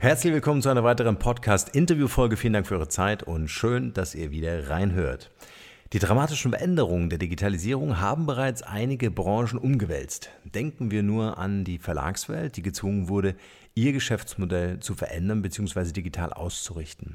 Herzlich willkommen zu einer weiteren Podcast-Interview-Folge. Vielen Dank für eure Zeit und schön, dass ihr wieder reinhört. Die dramatischen Veränderungen der Digitalisierung haben bereits einige Branchen umgewälzt. Denken wir nur an die Verlagswelt, die gezwungen wurde, ihr Geschäftsmodell zu verändern bzw. digital auszurichten.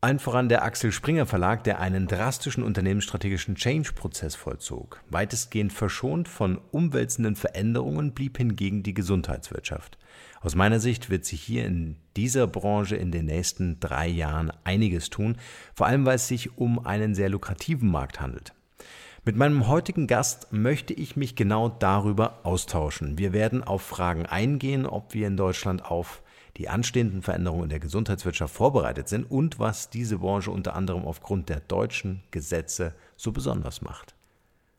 Ein voran der Axel Springer Verlag, der einen drastischen unternehmensstrategischen Change-Prozess vollzog. Weitestgehend verschont von umwälzenden Veränderungen blieb hingegen die Gesundheitswirtschaft. Aus meiner Sicht wird sich hier in dieser Branche in den nächsten drei Jahren einiges tun, vor allem weil es sich um einen sehr lukrativen Markt handelt. Mit meinem heutigen Gast möchte ich mich genau darüber austauschen. Wir werden auf Fragen eingehen, ob wir in Deutschland auf die anstehenden Veränderungen in der Gesundheitswirtschaft vorbereitet sind und was diese Branche unter anderem aufgrund der deutschen Gesetze so besonders macht.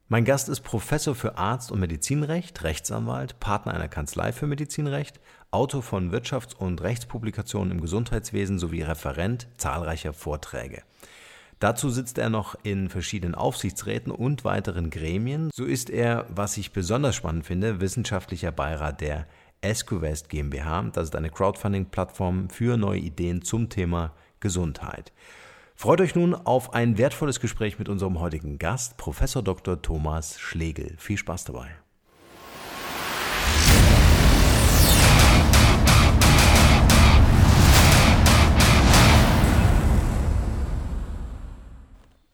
Mein Gast ist Professor für Arzt- und Medizinrecht, Rechtsanwalt, Partner einer Kanzlei für Medizinrecht, Autor von Wirtschafts- und Rechtspublikationen im Gesundheitswesen sowie Referent zahlreicher Vorträge. Dazu sitzt er noch in verschiedenen Aufsichtsräten und weiteren Gremien. So ist er, was ich besonders spannend finde, wissenschaftlicher Beirat der ESCOVEST GmbH. Das ist eine Crowdfunding-Plattform für neue Ideen zum Thema Gesundheit. Freut euch nun auf ein wertvolles Gespräch mit unserem heutigen Gast, Professor Dr. Thomas Schlegel. Viel Spaß dabei.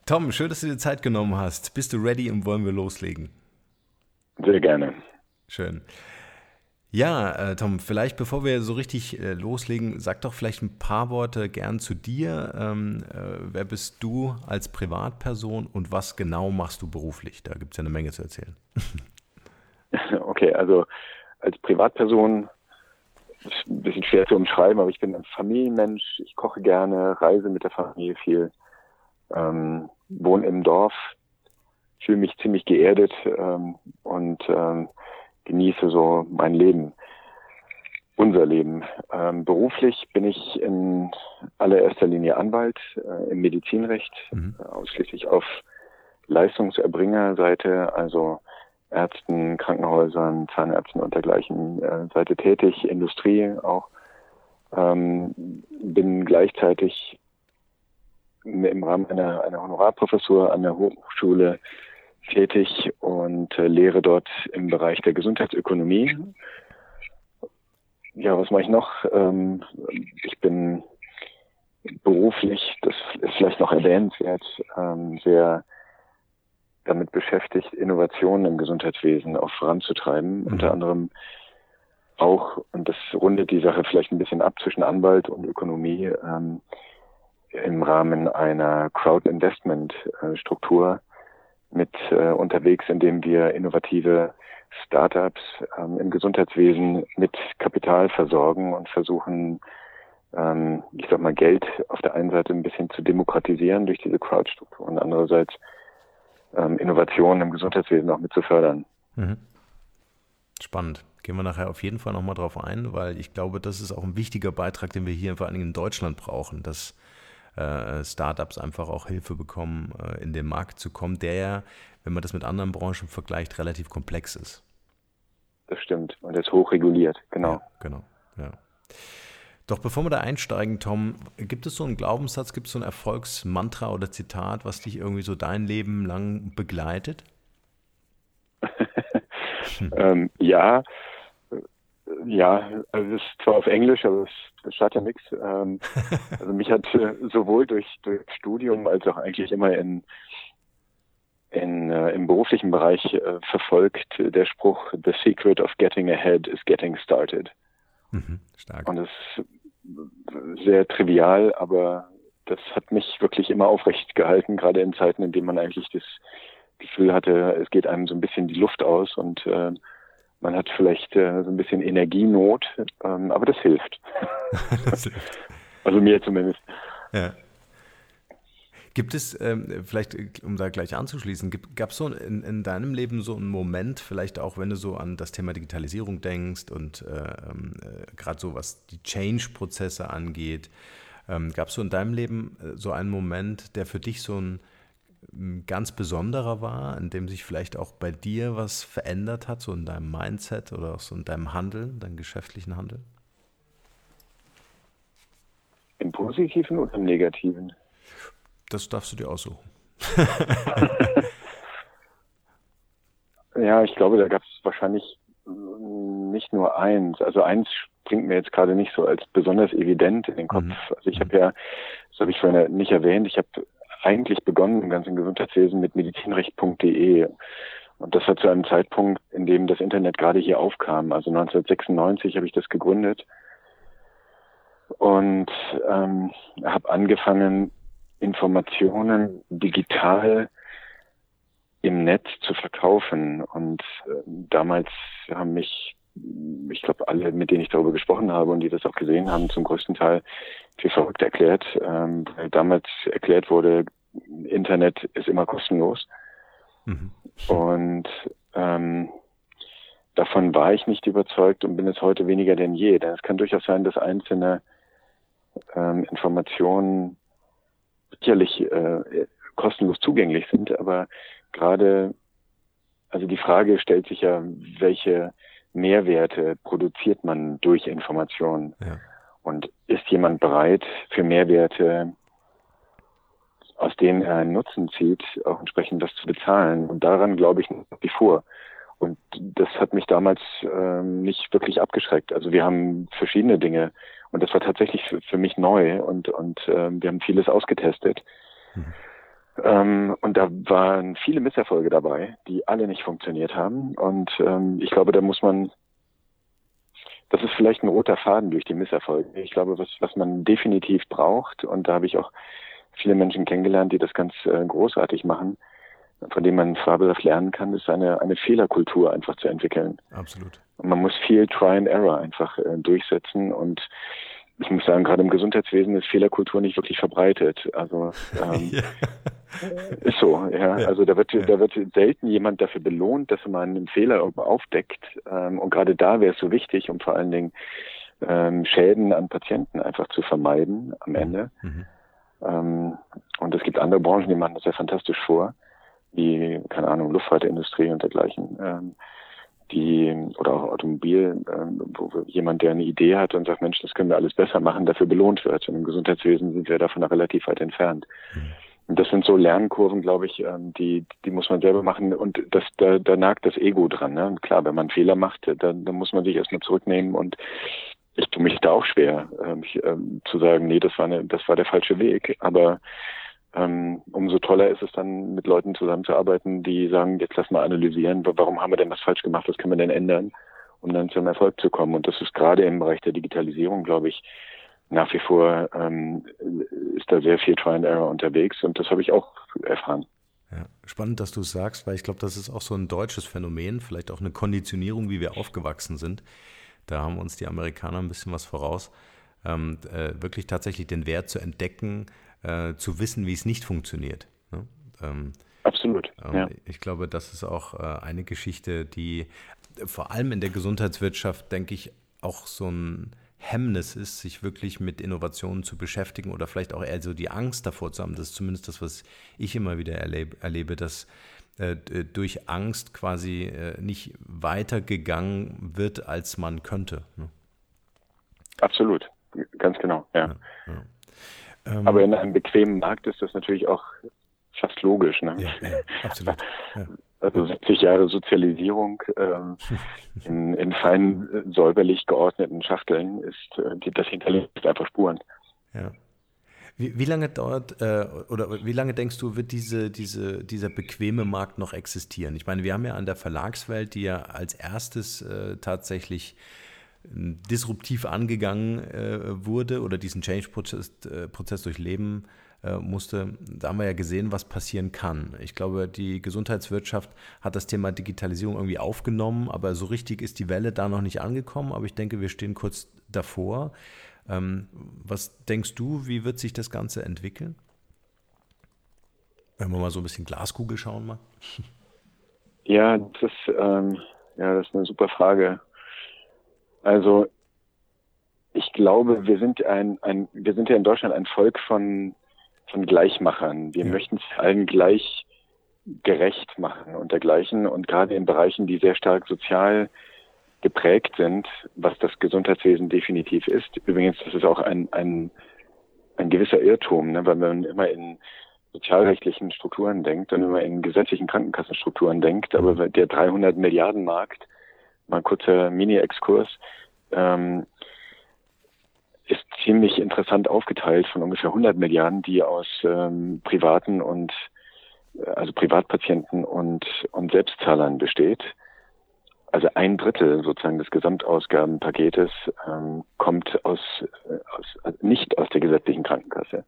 Tom, schön, dass du dir Zeit genommen hast. Bist du ready und wollen wir loslegen? Sehr gerne. Schön. Ja, äh, Tom, vielleicht bevor wir so richtig äh, loslegen, sag doch vielleicht ein paar Worte gern zu dir. Ähm, äh, wer bist du als Privatperson und was genau machst du beruflich? Da gibt es ja eine Menge zu erzählen. Okay, also als Privatperson ist ein bisschen schwer zu umschreiben, aber ich bin ein Familienmensch. Ich koche gerne, reise mit der Familie viel, ähm, wohne im Dorf, fühle mich ziemlich geerdet ähm, und ähm, genieße so mein Leben, unser Leben. Ähm, beruflich bin ich in allererster Linie Anwalt äh, im Medizinrecht, mhm. äh, ausschließlich auf Leistungserbringerseite, also Ärzten, Krankenhäusern, Zahnärzten und dergleichen äh, Seite tätig, Industrie auch. Ähm, bin gleichzeitig im Rahmen einer, einer Honorarprofessur an der Hochschule tätig und äh, lehre dort im Bereich der Gesundheitsökonomie. Ja, was mache ich noch? Ähm, ich bin beruflich, das ist vielleicht noch erwähnenswert, ähm, sehr damit beschäftigt, Innovationen im Gesundheitswesen auch voranzutreiben. Mhm. Unter anderem auch, und das rundet die Sache vielleicht ein bisschen ab zwischen Anwalt und Ökonomie, ähm, im Rahmen einer Crowd-Investment-Struktur mit äh, unterwegs, indem wir innovative Startups ähm, im Gesundheitswesen mit Kapital versorgen und versuchen, ähm, ich sag mal, Geld auf der einen Seite ein bisschen zu demokratisieren durch diese Crowd-Struktur und andererseits ähm, Innovationen im Gesundheitswesen auch mit zu fördern. Mhm. Spannend. Gehen wir nachher auf jeden Fall nochmal drauf ein, weil ich glaube, das ist auch ein wichtiger Beitrag, den wir hier vor allen Dingen in Deutschland brauchen, dass äh, Startups einfach auch Hilfe bekommen, äh, in den Markt zu kommen, der ja, wenn man das mit anderen Branchen vergleicht, relativ komplex ist. Das stimmt. Und ist hochreguliert, genau. Ja, genau, ja. Doch bevor wir da einsteigen, Tom, gibt es so einen Glaubenssatz, gibt es so ein Erfolgsmantra oder Zitat, was dich irgendwie so dein Leben lang begleitet? ähm, ja, ja, also es ist zwar auf Englisch, aber es schadet ja nichts. Ähm, also mich hat äh, sowohl durch, durch Studium als auch eigentlich immer in, in äh, im beruflichen Bereich äh, verfolgt der Spruch The secret of getting ahead is getting started. Mhm, stark. Und das ist sehr trivial, aber das hat mich wirklich immer aufrecht gehalten, gerade in Zeiten, in denen man eigentlich das Gefühl hatte, es geht einem so ein bisschen die Luft aus und äh, man hat vielleicht äh, so ein bisschen Energienot, ähm, aber das hilft. das hilft. Also mir zumindest. Ja. Gibt es, ähm, vielleicht um da gleich anzuschließen, gab es so in, in, deinem Leben so einen Moment, vielleicht auch wenn du so an das Thema Digitalisierung denkst und äh, äh, gerade so was die Change-Prozesse angeht, ähm, gab es so in deinem Leben äh, so einen Moment, der für dich so ein ganz besonderer war, in dem sich vielleicht auch bei dir was verändert hat, so in deinem Mindset oder auch so in deinem Handeln, deinem geschäftlichen Handeln? Im Positiven oder im Negativen? Das darfst du dir aussuchen. ja, ich glaube, da gab es wahrscheinlich nicht nur eins. Also eins springt mir jetzt gerade nicht so als besonders evident in den Kopf. Mhm. Also ich habe ja, das habe ich vorhin nicht erwähnt, ich habe eigentlich begonnen im ganzen Gesundheitswesen mit medizinrecht.de. Und das war zu einem Zeitpunkt, in dem das Internet gerade hier aufkam. Also 1996 habe ich das gegründet und ähm, habe angefangen, Informationen digital im Netz zu verkaufen. Und äh, damals haben mich, ich glaube, alle, mit denen ich darüber gesprochen habe und die das auch gesehen haben, zum größten Teil für verrückt erklärt, ähm, weil damals erklärt wurde, Internet ist immer kostenlos. Mhm. Und ähm, davon war ich nicht überzeugt und bin es heute weniger denn je. Denn es kann durchaus sein, dass einzelne ähm, Informationen sicherlich äh, kostenlos zugänglich sind, aber gerade, also die Frage stellt sich ja, welche Mehrwerte produziert man durch Informationen? Ja. Und ist jemand bereit, für Mehrwerte, aus denen er einen Nutzen zieht, auch entsprechend das zu bezahlen? Und daran glaube ich nach wie vor. Und das hat mich damals ähm, nicht wirklich abgeschreckt. Also wir haben verschiedene Dinge und das war tatsächlich für, für mich neu und, und ähm, wir haben vieles ausgetestet. Mhm. Ähm, und da waren viele Misserfolge dabei, die alle nicht funktioniert haben. Und ähm, ich glaube, da muss man das ist vielleicht ein roter Faden durch die Misserfolge. Ich glaube, was, was man definitiv braucht, und da habe ich auch viele Menschen kennengelernt, die das ganz äh, großartig machen, von dem man fabelhaft lernen kann, ist eine, eine Fehlerkultur einfach zu entwickeln. Absolut. Und man muss viel Try and Error einfach äh, durchsetzen und ich muss sagen, gerade im Gesundheitswesen ist Fehlerkultur nicht wirklich verbreitet. Also ähm, ja. Ist so, ja. Also da wird ja. da wird selten jemand dafür belohnt, dass man einen Fehler aufdeckt. Ähm, und gerade da wäre es so wichtig, um vor allen Dingen ähm, Schäden an Patienten einfach zu vermeiden am Ende. Mhm. Ähm, und es gibt andere Branchen, die machen das ja fantastisch vor, wie keine Ahnung Luftfahrtindustrie und dergleichen. Die oder auch Automobil, wo jemand, der eine Idee hat und sagt, Mensch, das können wir alles besser machen, dafür belohnt wird. Und im Gesundheitswesen sind wir davon noch relativ weit entfernt. Mhm. Das sind so Lernkurven, glaube ich, ähm, die, die muss man selber machen und das, da, da nagt das Ego dran. Ne? Und klar, wenn man Fehler macht, dann, dann muss man sich erstmal zurücknehmen und ich tue mich da auch schwer, ich, ähm, zu sagen, nee, das war eine, das war der falsche Weg. Aber ähm, umso toller ist es dann, mit Leuten zusammenzuarbeiten, die sagen, jetzt lass mal analysieren, warum haben wir denn was falsch gemacht, was können wir denn ändern, um dann zum Erfolg zu kommen. Und das ist gerade im Bereich der Digitalisierung, glaube ich, nach wie vor ähm, ist da sehr viel Try and Error unterwegs und das habe ich auch erfahren. Ja, spannend, dass du es sagst, weil ich glaube, das ist auch so ein deutsches Phänomen, vielleicht auch eine Konditionierung, wie wir aufgewachsen sind. Da haben uns die Amerikaner ein bisschen was voraus, ähm, äh, wirklich tatsächlich den Wert zu entdecken, äh, zu wissen, wie es nicht funktioniert. Ne? Ähm, Absolut. Ähm, ja. Ich glaube, das ist auch äh, eine Geschichte, die vor allem in der Gesundheitswirtschaft, denke ich, auch so ein Hemmnis ist, sich wirklich mit Innovationen zu beschäftigen oder vielleicht auch eher so die Angst davor zu haben. Das ist zumindest das, was ich immer wieder erlebe, erlebe dass äh, durch Angst quasi äh, nicht weitergegangen wird, als man könnte. Ne? Absolut, ganz genau, ja. ja, ja. Ähm, Aber in einem bequemen Markt ist das natürlich auch fast logisch. Ne? Ja, absolut. Also 70 Jahre Sozialisierung ähm, in, in fein säuberlich geordneten Schachteln ist, äh, das hinterlässt einfach Spuren. Ja. Wie, wie, lange dauert äh, oder wie lange denkst du, wird diese, diese, dieser bequeme Markt noch existieren? Ich meine, wir haben ja an der Verlagswelt, die ja als erstes äh, tatsächlich äh, disruptiv angegangen äh, wurde oder diesen Change-Prozess äh, durchleben äh, musste, da haben wir ja gesehen, was passieren kann. Ich glaube, die Gesundheitswirtschaft hat das Thema Digitalisierung irgendwie aufgenommen, aber so richtig ist die Welle da noch nicht angekommen. Aber ich denke, wir stehen kurz davor. Ähm, was denkst du, wie wird sich das Ganze entwickeln? Wenn wir mal so ein bisschen Glaskugel schauen mal. Ja, das ist, ähm, ja, das ist eine super Frage. Also ich glaube, wir sind ein, ein, wir sind ja in Deutschland ein Volk von von Gleichmachern. Wir ja. möchten es allen gleich gerecht machen und dergleichen. Und gerade in Bereichen, die sehr stark sozial geprägt sind, was das Gesundheitswesen definitiv ist. Übrigens, das ist auch ein, ein, ein gewisser Irrtum, ne, weil man immer in sozialrechtlichen Strukturen denkt und immer in gesetzlichen Krankenkassenstrukturen denkt. Aber mhm. der 300 Milliarden Markt, mal ein kurzer Mini-Exkurs, ähm, ist ziemlich interessant aufgeteilt von ungefähr 100 Milliarden, die aus ähm, privaten und äh, also Privatpatienten und und Selbstzahlern besteht. Also ein Drittel sozusagen des Gesamtausgabenpaketes ähm, kommt aus, äh, aus also nicht aus der gesetzlichen Krankenkasse.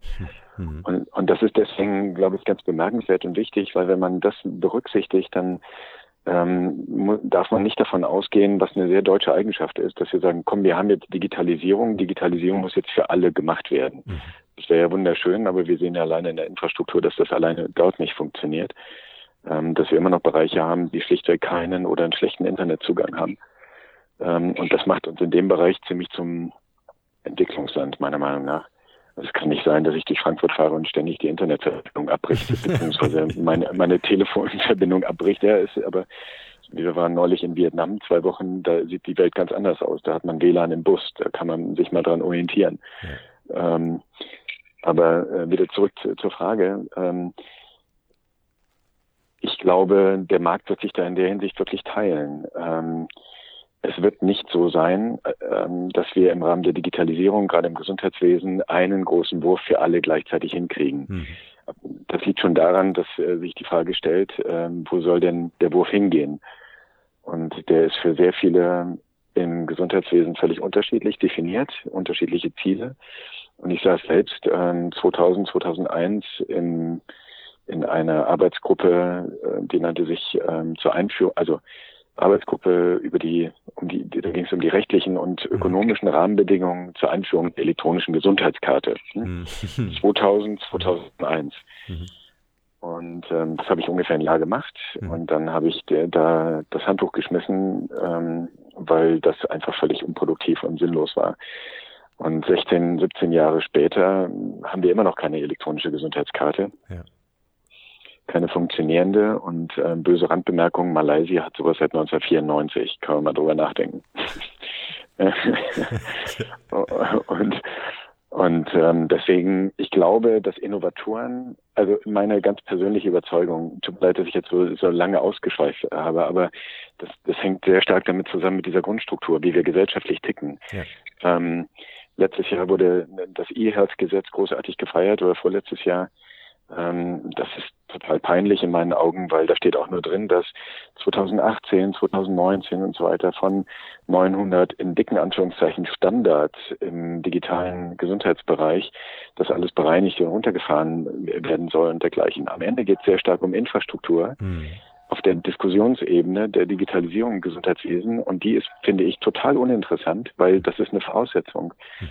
Mhm. Und, und das ist deswegen, glaube ich, ganz bemerkenswert und wichtig, weil wenn man das berücksichtigt, dann ähm, darf man nicht davon ausgehen, was eine sehr deutsche Eigenschaft ist, dass wir sagen, komm, wir haben jetzt Digitalisierung, Digitalisierung muss jetzt für alle gemacht werden. Mhm. Das wäre ja wunderschön, aber wir sehen ja alleine in der Infrastruktur, dass das alleine dort nicht funktioniert. Ähm, dass wir immer noch Bereiche haben, die schlichtweg keinen oder einen schlechten Internetzugang haben. Ähm, und das macht uns in dem Bereich ziemlich zum Entwicklungsland, meiner Meinung nach. Also es kann nicht sein, dass ich durch Frankfurt fahre und ständig die Internetverbindung abbricht, beziehungsweise meine, meine Telefonverbindung abbricht. Ja, ist, aber wir waren neulich in Vietnam, zwei Wochen, da sieht die Welt ganz anders aus. Da hat man WLAN im Bus, da kann man sich mal dran orientieren. Ja. Ähm, aber äh, wieder zurück zu, zur Frage. Ähm, ich glaube, der Markt wird sich da in der Hinsicht wirklich teilen. Ähm, es wird nicht so sein, ähm, dass wir im Rahmen der Digitalisierung, gerade im Gesundheitswesen, einen großen Wurf für alle gleichzeitig hinkriegen. Mhm. Das liegt schon daran, dass äh, sich die Frage stellt, ähm, wo soll denn der Wurf hingehen? Und der ist für sehr viele im Gesundheitswesen völlig unterschiedlich definiert, unterschiedliche Ziele. Und ich saß selbst 2000, 2001 in, in einer Arbeitsgruppe, äh, die nannte sich zur Einführung, also Arbeitsgruppe über die, um die, da ging es um die rechtlichen und mhm. ökonomischen Rahmenbedingungen zur Einführung der elektronischen Gesundheitskarte. Hm? 2000, 2001. Mhm. Und ähm, das habe ich ungefähr ein Jahr gemacht. Mhm. Und dann habe ich der, da das Handtuch geschmissen, ähm, weil das einfach völlig unproduktiv und sinnlos war. Und 16, 17 Jahre später haben wir immer noch keine elektronische Gesundheitskarte. Ja keine funktionierende und äh, böse Randbemerkung, Malaysia hat sowas seit 1994, kann man mal drüber nachdenken. und und ähm, deswegen, ich glaube, dass Innovatoren, also meine ganz persönliche Überzeugung, tut mir leid, dass ich jetzt so, so lange ausgeschweift habe, aber das, das hängt sehr stark damit zusammen mit dieser Grundstruktur, wie wir gesellschaftlich ticken. Ja. Ähm, letztes Jahr wurde das E-Health-Gesetz großartig gefeiert oder vorletztes Jahr Ähm, das ist total peinlich in meinen Augen, weil da steht auch nur drin, dass 2018, 2019 und so weiter von 900 in dicken Anführungszeichen Standards im digitalen Gesundheitsbereich, das alles bereinigt und runtergefahren werden soll und dergleichen. Am Ende geht es sehr stark um Infrastruktur. Mhm auf der Diskussionsebene der Digitalisierung im Gesundheitswesen und die ist, finde ich, total uninteressant, weil das ist eine Voraussetzung. Ähm,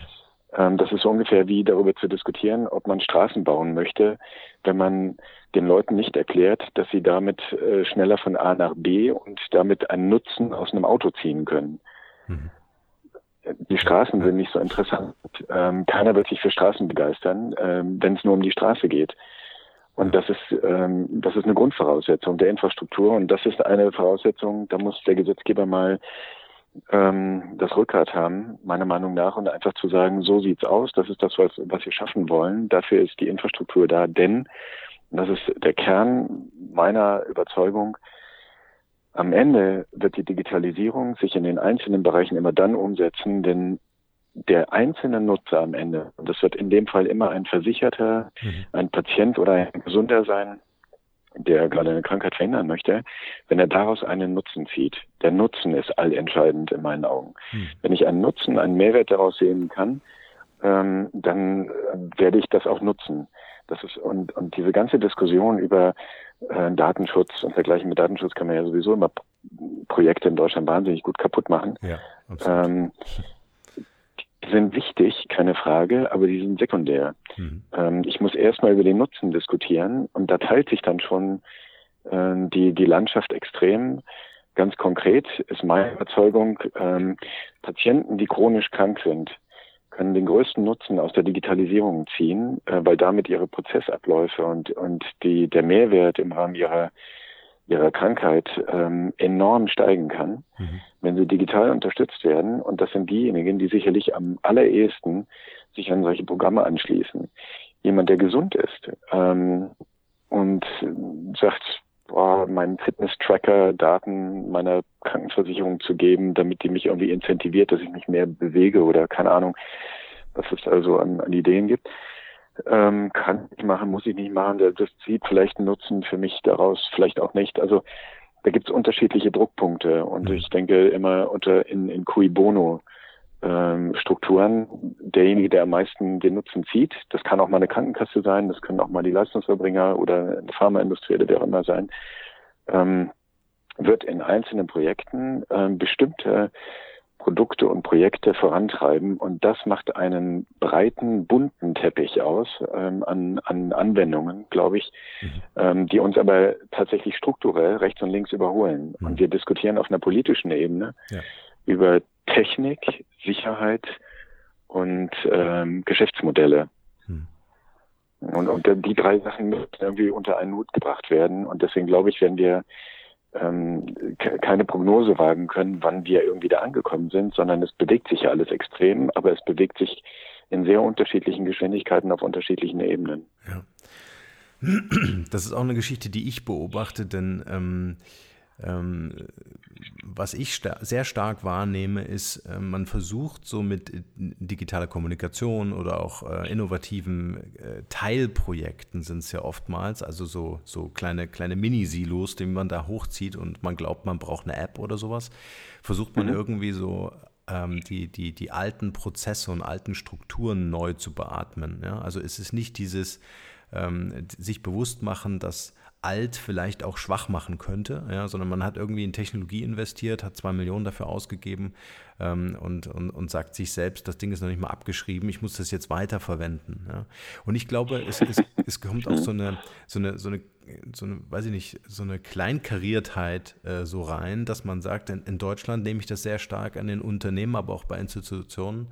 das ist so ungefähr wie darüber zu diskutieren, ob man Straßen bauen möchte, wenn man den Leuten nicht erklärt, dass sie damit äh, schneller von A nach B und damit einen Nutzen aus einem Auto ziehen können. Mhm. Die Straßen sind nicht so interessant. Ähm, keiner wird sich für Straßen begeistern, ähm, wenn es nur um die Straße geht. Und das ist, ähm, das ist eine Grundvoraussetzung der Infrastruktur und das ist eine Voraussetzung, da muss der Gesetzgeber mal ähm, das Rückgrat haben, meiner Meinung nach, und einfach zu sagen, so sieht's aus, das ist das, was, was wir schaffen wollen, dafür ist die Infrastruktur da, denn, das ist der Kern meiner Überzeugung, am Ende wird die Digitalisierung sich in den einzelnen Bereichen immer dann umsetzen, wenn der einzelne Nutzer am Ende, und das wird in dem Fall immer ein Versicherter, mhm. ein Patient oder ein Gesunder sein, der gerade eine Krankheit verhindern möchte, wenn er daraus einen Nutzen zieht. Der Nutzen ist allentscheidend in meinen Augen. Mhm. Wenn ich einen Nutzen, einen Mehrwert daraus sehen kann, ähm, dann äh, werde ich das auch nutzen. Das ist, und, und diese ganze Diskussion über äh, Datenschutz und dergleichen mit Datenschutz kann man ja sowieso immer Projekte in Deutschland wahnsinnig gut kaputt machen. Ja, absolut. Ähm, sind wichtig, keine Frage, aber die sind sekundär. Mhm. Ähm, ich muss erstmal über den Nutzen diskutieren und da teilt sich dann schon äh, die, die Landschaft extrem. Ganz konkret ist meine Überzeugung, ähm, Patienten, die chronisch krank sind, können den größten Nutzen aus der Digitalisierung ziehen, äh, weil damit ihre Prozessabläufe und, und die, der Mehrwert im Rahmen ihrer ihrer Krankheit ähm, enorm steigen kann, mhm. wenn sie digital unterstützt werden. Und das sind diejenigen, die sicherlich am allerersten sich an solche Programme anschließen. Jemand, der gesund ist ähm, und sagt, boah, meinen Fitness-Tracker Daten meiner Krankenversicherung zu geben, damit die mich irgendwie incentiviert, dass ich mich mehr bewege oder keine Ahnung, was es also an, an Ideen gibt ähm, kann ich machen, muss ich nicht machen, das zieht vielleicht einen Nutzen für mich daraus, vielleicht auch nicht. Also da gibt es unterschiedliche Druckpunkte und mhm. ich denke immer unter in, in cui bono ähm, Strukturen, derjenige, der am meisten den Nutzen zieht, das kann auch mal eine Krankenkasse sein, das können auch mal die Leistungsverbringer oder eine Pharmaindustrie oder wer auch immer sein, ähm, wird in einzelnen Projekten ähm, bestimmte Produkte und Projekte vorantreiben. Und das macht einen breiten, bunten Teppich aus ähm, an, an Anwendungen, glaube ich, mhm. ähm, die uns aber tatsächlich strukturell rechts und links überholen. Mhm. Und wir diskutieren auf einer politischen Ebene ja. über Technik, Sicherheit und ähm, Geschäftsmodelle. Mhm. Und, und die drei Sachen müssen irgendwie unter einen Hut gebracht werden. Und deswegen glaube ich, werden wir ähm, keine Prognose wagen können, wann wir irgendwie da angekommen sind, sondern es bewegt sich ja alles extrem, aber es bewegt sich in sehr unterschiedlichen Geschwindigkeiten auf unterschiedlichen Ebenen. Ja. Das ist auch eine Geschichte, die ich beobachte, denn ähm, ähm, was ich sta sehr stark wahrnehme, ist, äh, man versucht so mit äh, digitaler Kommunikation oder auch äh, innovativen äh, Teilprojekten sind es ja oftmals, also so, so kleine, kleine Mini-Silos, die man da hochzieht und man glaubt, man braucht eine App oder sowas, versucht man mhm. irgendwie so ähm, die, die, die alten Prozesse und alten Strukturen neu zu beatmen. Ja? Also es ist nicht dieses ähm, sich bewusst machen, dass alt vielleicht auch schwach machen könnte, ja, sondern man hat irgendwie in Technologie investiert, hat zwei Millionen dafür ausgegeben ähm, und, und, und sagt sich selbst, das Ding ist noch nicht mal abgeschrieben, ich muss das jetzt weiterverwenden. Ja. Und ich glaube, es, es, es kommt auch so eine, so eine, so eine so eine, weiß ich nicht, so eine Kleinkariertheit äh, so rein, dass man sagt, in, in, Deutschland nehme ich das sehr stark an den Unternehmen, aber auch bei Institutionen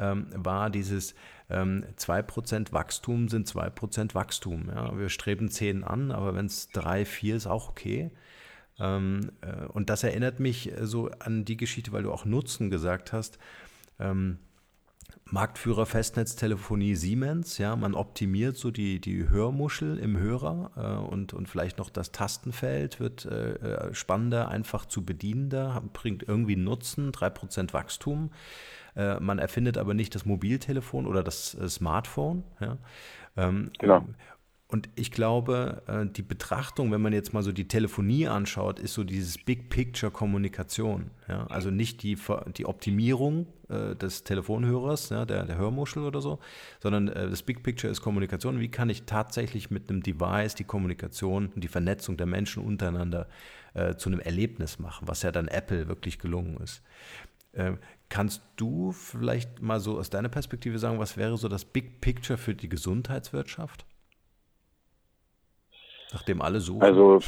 ähm, war dieses ähm, 2% Wachstum sind 2% Wachstum. Ja? Wir streben 10 an, aber wenn es 3, 4 ist, auch okay. Ähm, äh, und das erinnert mich so an die Geschichte, weil du auch Nutzen gesagt hast. Ähm, Marktführer Festnetztelefonie Siemens, ja, man optimiert so die, die Hörmuschel im Hörer äh, und, und vielleicht noch das Tastenfeld wird äh, äh spannender, einfach zu bedienender, bringt irgendwie Nutzen, 3% Wachstum. Äh, man erfindet aber nicht das Mobiltelefon oder das äh, Smartphone. Ja? Ähm, genau. Und ich glaube, äh, die Betrachtung, wenn man jetzt mal so die Telefonie anschaut, ist so dieses Big Picture Kommunikation. Ja? Also nicht die, die Optimierung äh, des Telefonhörers, ja, der, der Hörmuschel oder so, sondern äh, das Big Picture ist Kommunikation. Wie kann ich tatsächlich mit einem Device die Kommunikation und die Vernetzung der Menschen untereinander zu einem Erlebnis machen, was ja dann Apple wirklich gelungen ist. Äh, kannst du vielleicht mal so aus deiner Perspektive sagen, was wäre so das Big Picture für die Gesundheitswirtschaft? Nachdem alle suchen. Also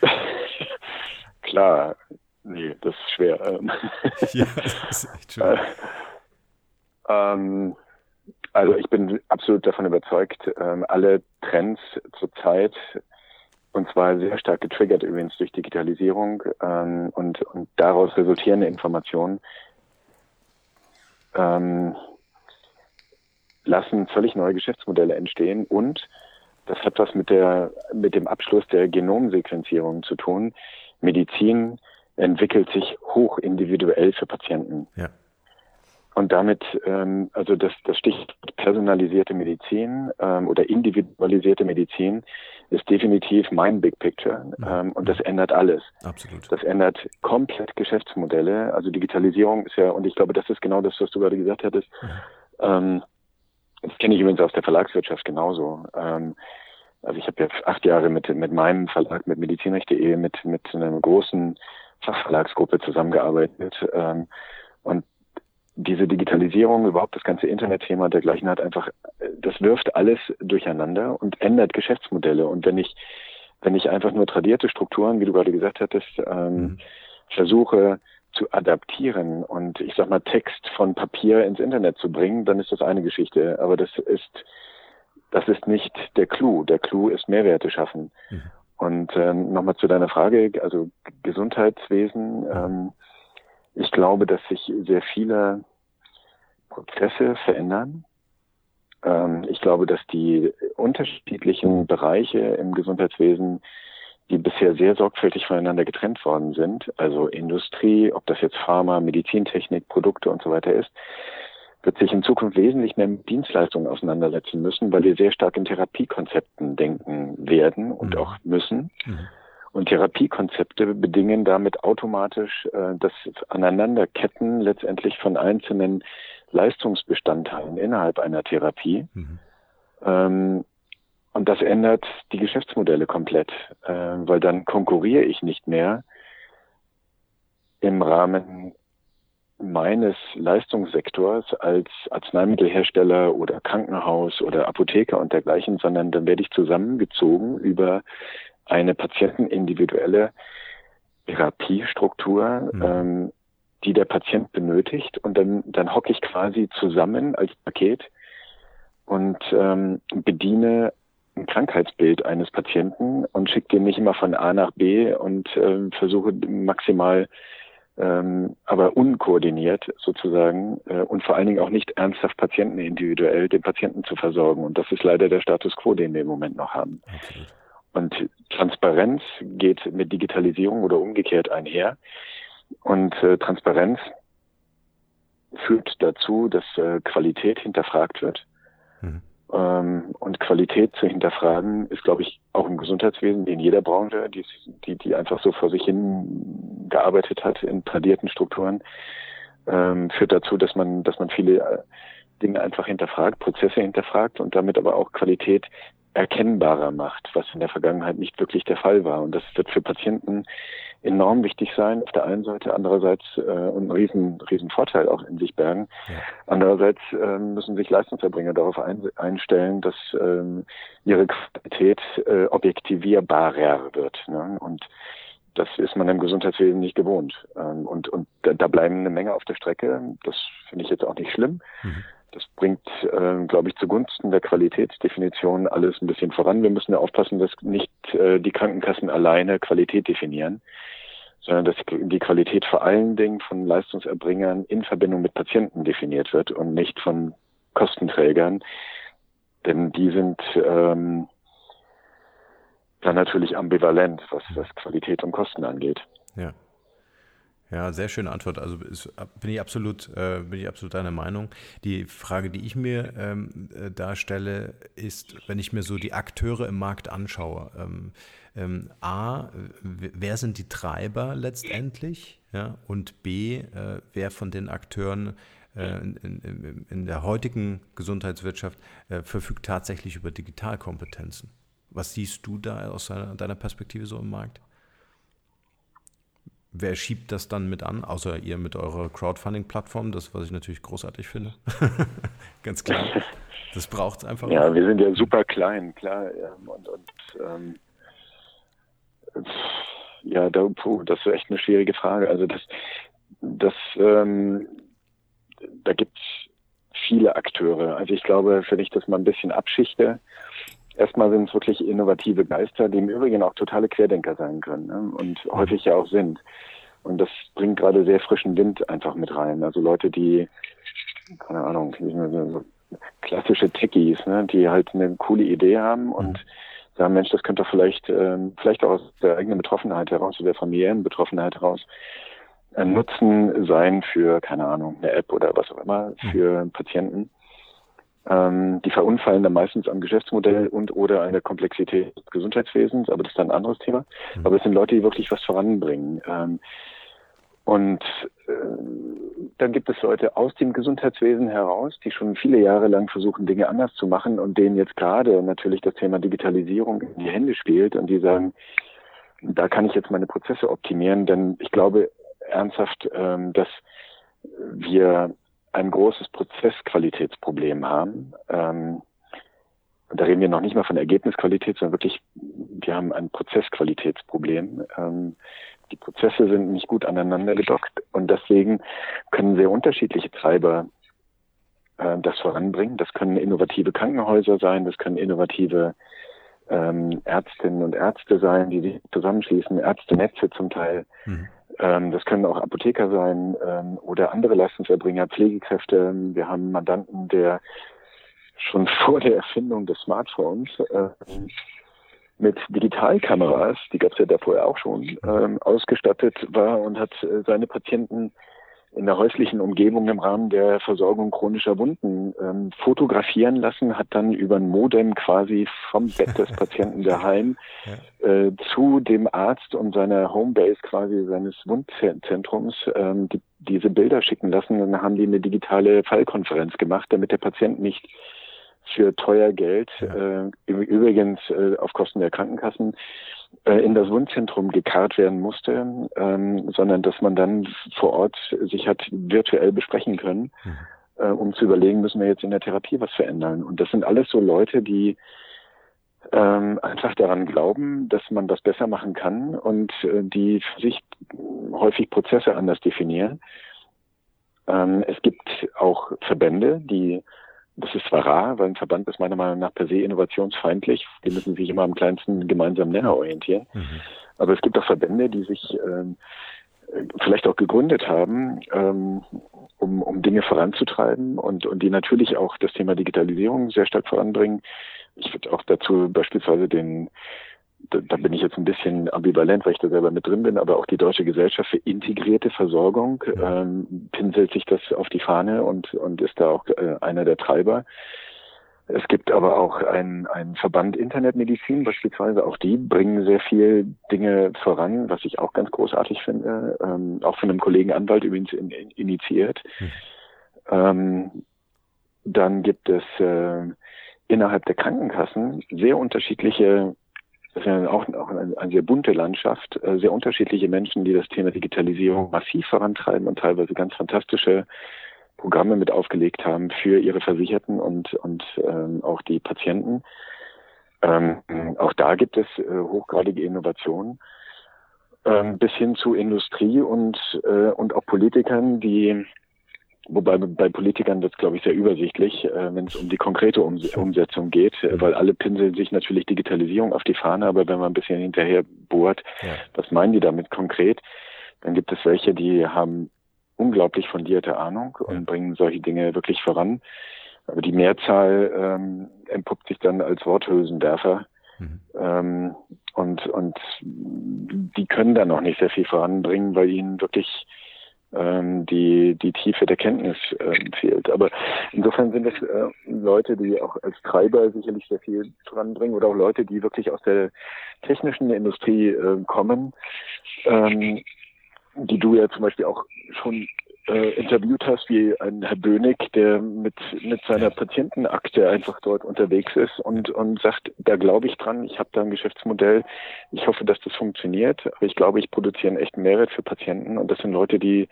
klar, nee, das ist schwer. Ähm. ja, das ist echt schwer. ähm, also ich bin absolut davon überzeugt, ähm, alle Trends zurzeit, und zwar sehr stark getriggert übrigens durch Digitalisierung ähm, und, und daraus resultierende Informationen, ähm, lassen völlig neue Geschäftsmodelle entstehen und das hat was mit der, mit dem Abschluss der Genomsequenzierung zu tun. Medizin entwickelt sich hoch individuell für Patienten. Ja. Und damit, ähm, also das, das Stichwort personalisierte Medizin ähm, oder individualisierte Medizin ist definitiv mein Big Picture. Ähm, und das ändert alles. Absolut. Das ändert komplett Geschäftsmodelle. Also Digitalisierung ist ja, und ich glaube, das ist genau das, was du gerade gesagt hattest. Ja. Ähm, das kenne ich übrigens aus der Verlagswirtschaft genauso. Ähm, also ich habe jetzt acht Jahre mit, mit meinem Verlag, mit medizinrecht.de, mit, mit einer großen Fachverlagsgruppe zusammengearbeitet. Ähm, und diese Digitalisierung, überhaupt das ganze Internetthema und dergleichen hat einfach, das wirft alles durcheinander und ändert Geschäftsmodelle. Und wenn ich, wenn ich einfach nur tradierte Strukturen, wie du gerade gesagt hattest, ähm, mhm. versuche zu adaptieren und ich sag mal Text von Papier ins Internet zu bringen, dann ist das eine Geschichte. Aber das ist, das ist nicht der Clou. Der Clou ist Mehrwerte schaffen. Mhm. Und ähm, nochmal zu deiner Frage, also Gesundheitswesen. Mhm. Ähm, ich glaube, dass sich sehr viele Prozesse verändern. Ähm, ich glaube, dass die unterschiedlichen Bereiche im Gesundheitswesen die bisher sehr sorgfältig voneinander getrennt worden sind, also Industrie, ob das jetzt Pharma, Medizintechnik, Produkte und so weiter ist, wird sich in Zukunft wesentlich mehr mit Dienstleistungen auseinandersetzen müssen, weil wir sehr stark in Therapiekonzepten denken werden und mhm. auch müssen. Mhm. Und Therapiekonzepte bedingen damit automatisch äh, das Aneinanderketten letztendlich von einzelnen Leistungsbestandteilen innerhalb einer Therapie. Mhm. Ähm, und das ändert die Geschäftsmodelle komplett, äh, weil dann konkurriere ich nicht mehr im Rahmen meines Leistungssektors als Arzneimittelhersteller oder Krankenhaus oder Apotheker und dergleichen, sondern dann werde ich zusammengezogen über eine patientenindividuelle Therapiestruktur, mhm. ähm, die der Patient benötigt und dann, dann hocke ich quasi zusammen als Paket und ähm, bediene ein Krankheitsbild eines Patienten und schicke den nicht immer von A nach B und ähm, versuche maximal ähm, aber unkoordiniert sozusagen äh, und vor allen Dingen auch nicht ernsthaft Patienten individuell den Patienten zu versorgen. Und das ist leider der Status quo, den wir im Moment noch haben. Absolut. Und Transparenz geht mit Digitalisierung oder umgekehrt einher. Und äh, Transparenz führt dazu, dass äh, Qualität hinterfragt wird. Mhm. Ähm, und Qualität zu hinterfragen ist, glaube ich, auch im Gesundheitswesen, in jeder Branche, die, die, die einfach so vor sich hin gearbeitet hat in tradierten Strukturen, ähm, führt dazu, dass man, dass man viele äh, Dinge einfach hinterfragt, Prozesse hinterfragt und damit aber auch Qualität erkennbarer macht, was in der Vergangenheit nicht wirklich der Fall war. Und das wird für Patienten enorm wichtig sein, auf der einen Seite, andererseits äh, und einen riesen, riesen Vorteil auch in sich bergen. Ja. Andererseits äh, müssen sich Leistungserbringer darauf ein, einstellen, dass ähm, ihre Qualität äh, objektivierbarer wird. Ne? Und das ist man im Gesundheitswesen nicht gewohnt. Ähm, und und da, da bleiben eine Menge auf der Strecke. Das finde ich jetzt auch nicht schlimm. Mhm. Das bringt, äh, glaube ich, zugunsten der Qualitätsdefinition alles ein bisschen voran. Wir müssen ja aufpassen, dass nicht äh, die Krankenkassen alleine Qualität definieren, sondern dass die Qualität vor allen Dingen von Leistungserbringern in Verbindung mit Patienten definiert wird und nicht von Kostenträgern. Denn die sind ähm, dann natürlich ambivalent, was, was Qualität und Kosten angeht. Ja. Sehr schöne Antwort. Also ist, bin ich absolut, äh, bin ich absolut deiner Meinung. Die Frage, die ich mir ähm, äh, darstelle, ist, wenn ich mir so die Akteure im Markt anschaue. Ähm, ähm, A, wer sind die Treiber letztendlich? Ja, und B, äh, wer von den Akteuren äh, in, in, in, der heutigen Gesundheitswirtschaft äh, verfügt tatsächlich über Digitalkompetenzen? Was siehst du da aus deiner Perspektive so im Markt? Wer schiebt das dann mit an, außer ihr mit eurer Crowdfunding-Plattform, das, was ich natürlich großartig finde. Ganz klar. Das braucht es einfach. Ja, wir sind ja super klein, klar. Und, und ähm, ja, da, puh, das ist echt eine schwierige Frage. Also das, das, ähm, da gibt es viele Akteure. Also ich glaube, wenn ich das mal ein bisschen abschichte, erstmal sind es wirklich innovative Geister, die im Übrigen auch totale Querdenker sein können ne? und häufig ja auch sind. Und das bringt gerade sehr frischen Wind einfach mit rein. Also Leute, die, keine Ahnung, so klassische Techies, ne? die halt eine coole Idee haben und mhm. sagen, Mensch, das könnte vielleicht, ähm, vielleicht auch aus der eigenen Betroffenheit heraus, aus der familiären Betroffenheit heraus, ein Nutzen sein für, keine Ahnung, eine App oder was auch immer, mhm. für Patienten. Ähm, die verunfallen dann meistens am Geschäftsmodell und oder an der Komplexität des Gesundheitswesens, aber das ist dann ein anderes Thema. Mhm. Aber es sind Leute, die wirklich was voranbringen. Ähm, und äh, dann gibt es Leute aus dem Gesundheitswesen heraus, die schon viele Jahre lang versuchen, Dinge anders zu machen und denen jetzt gerade natürlich das Thema Digitalisierung in die Hände spielt und die sagen, da kann ich jetzt meine Prozesse optimieren, denn ich glaube ernsthaft, ähm, dass wir ein großes Prozessqualitätsproblem haben. Ähm, da reden wir noch nicht mal von Ergebnisqualität, sondern wirklich, wir haben ein Prozessqualitätsproblem. Ähm, die Prozesse sind nicht gut aneinander gedockt und deswegen können sehr unterschiedliche Treiber äh, das voranbringen. Das können innovative Krankenhäuser sein, das können innovative ähm, Ärztinnen und Ärzte sein, die sich zusammenschließen, Ärztenetze zum Teil. Mhm. Ähm, das können auch Apotheker sein ähm, oder andere Leistungserbringer, Pflegekräfte. Wir haben einen Mandanten, der schon vor der Erfindung des Smartphones äh, mit Digitalkameras, die gab es ja da vorher auch schon, ähm, ausgestattet war und hat äh, seine Patienten in der häuslichen Umgebung im Rahmen der Versorgung chronischer Wunden ähm, fotografieren lassen, hat dann über ein Modem quasi vom Bett des Patienten daheim äh, zu dem Arzt und seiner Homebase quasi seines Wundzentrums ähm, die, diese Bilder schicken lassen. Und dann haben die eine digitale Fallkonferenz gemacht, damit der Patient nicht für teuer Geld, äh, übrigens äh, auf Kosten der Krankenkassen, in das Wundzentrum gekarrt werden musste, ähm, sondern dass man dann vor Ort sich hat virtuell besprechen können, mhm. äh, um zu überlegen, müssen wir jetzt in der Therapie was verändern. Und das sind alles so Leute, die ähm, einfach daran glauben, dass man das besser machen kann und äh, die für sich häufig Prozesse anders definieren. Ähm, es gibt auch Verbände, die das ist zwar rar, weil ein Verband ist meiner Meinung nach per se innovationsfeindlich. Die müssen sich immer am kleinsten gemeinsamen Nenner orientieren. Mhm. Aber es gibt auch Verbände, die sich ähm, vielleicht auch gegründet haben, ähm, um, um Dinge voranzutreiben und, und die natürlich auch das Thema Digitalisierung sehr stark voranbringen. Ich würde auch dazu beispielsweise den da, bin ich jetzt ein bisschen ambivalent, weil ich da selber mit drin bin, aber auch die Deutsche Gesellschaft für integrierte Versorgung ähm, pinselt sich das auf die Fahne und, und ist da auch äh, einer der Treiber. Es gibt aber auch einen, einen Verband Internetmedizin beispielsweise, auch die bringen sehr viel Dinge voran, was ich auch ganz großartig finde, ähm, auch von einem Kollegen Anwalt übrigens in, in, initiiert. Hm. Ähm, dann gibt es äh, innerhalb der Krankenkassen sehr unterschiedliche das ist ja auch, auch eine, eine, sehr bunte Landschaft, äh, sehr unterschiedliche Menschen, die das Thema Digitalisierung massiv vorantreiben und teilweise ganz fantastische Programme mit aufgelegt haben für ihre Versicherten und, und ähm, auch die Patienten. Ähm, auch da gibt es äh, hochgradige Innovationen ähm, bis hin zu Industrie und, äh, und auch Politikern, die Wobei bei Politikern wird es, glaube ich, sehr übersichtlich, äh, wenn es um die konkrete um Umsetzung geht, äh, weil alle pinseln sich natürlich Digitalisierung auf die Fahne, aber wenn man ein bisschen hinterher bohrt, ja. was meinen die damit konkret, dann gibt es welche, die haben unglaublich fundierte Ahnung ja. und bringen solche Dinge wirklich voran. Aber die Mehrzahl ähm, entpuppt sich dann als Worthülsenwerfer. Mhm. Ähm, und, und die können da noch nicht sehr viel voranbringen, weil ihnen wirklich die, die Tiefe der Kenntnis äh, fehlt. Aber insofern sind es äh, Leute, die auch als Treiber sicherlich sehr viel voranbringen oder auch Leute, die wirklich aus der technischen Industrie äh, kommen, ähm, die du ja zum Beispiel auch schon äh, interviewt hast, wie ein Herr Bönig, der mit, mit seiner Patientenakte einfach dort unterwegs ist und, und sagt, da glaube ich dran, ich habe da ein Geschäftsmodell, ich hoffe, dass das funktioniert, aber ich glaube, ich produziere einen echten Mehrwert für Patienten und das sind Leute, die,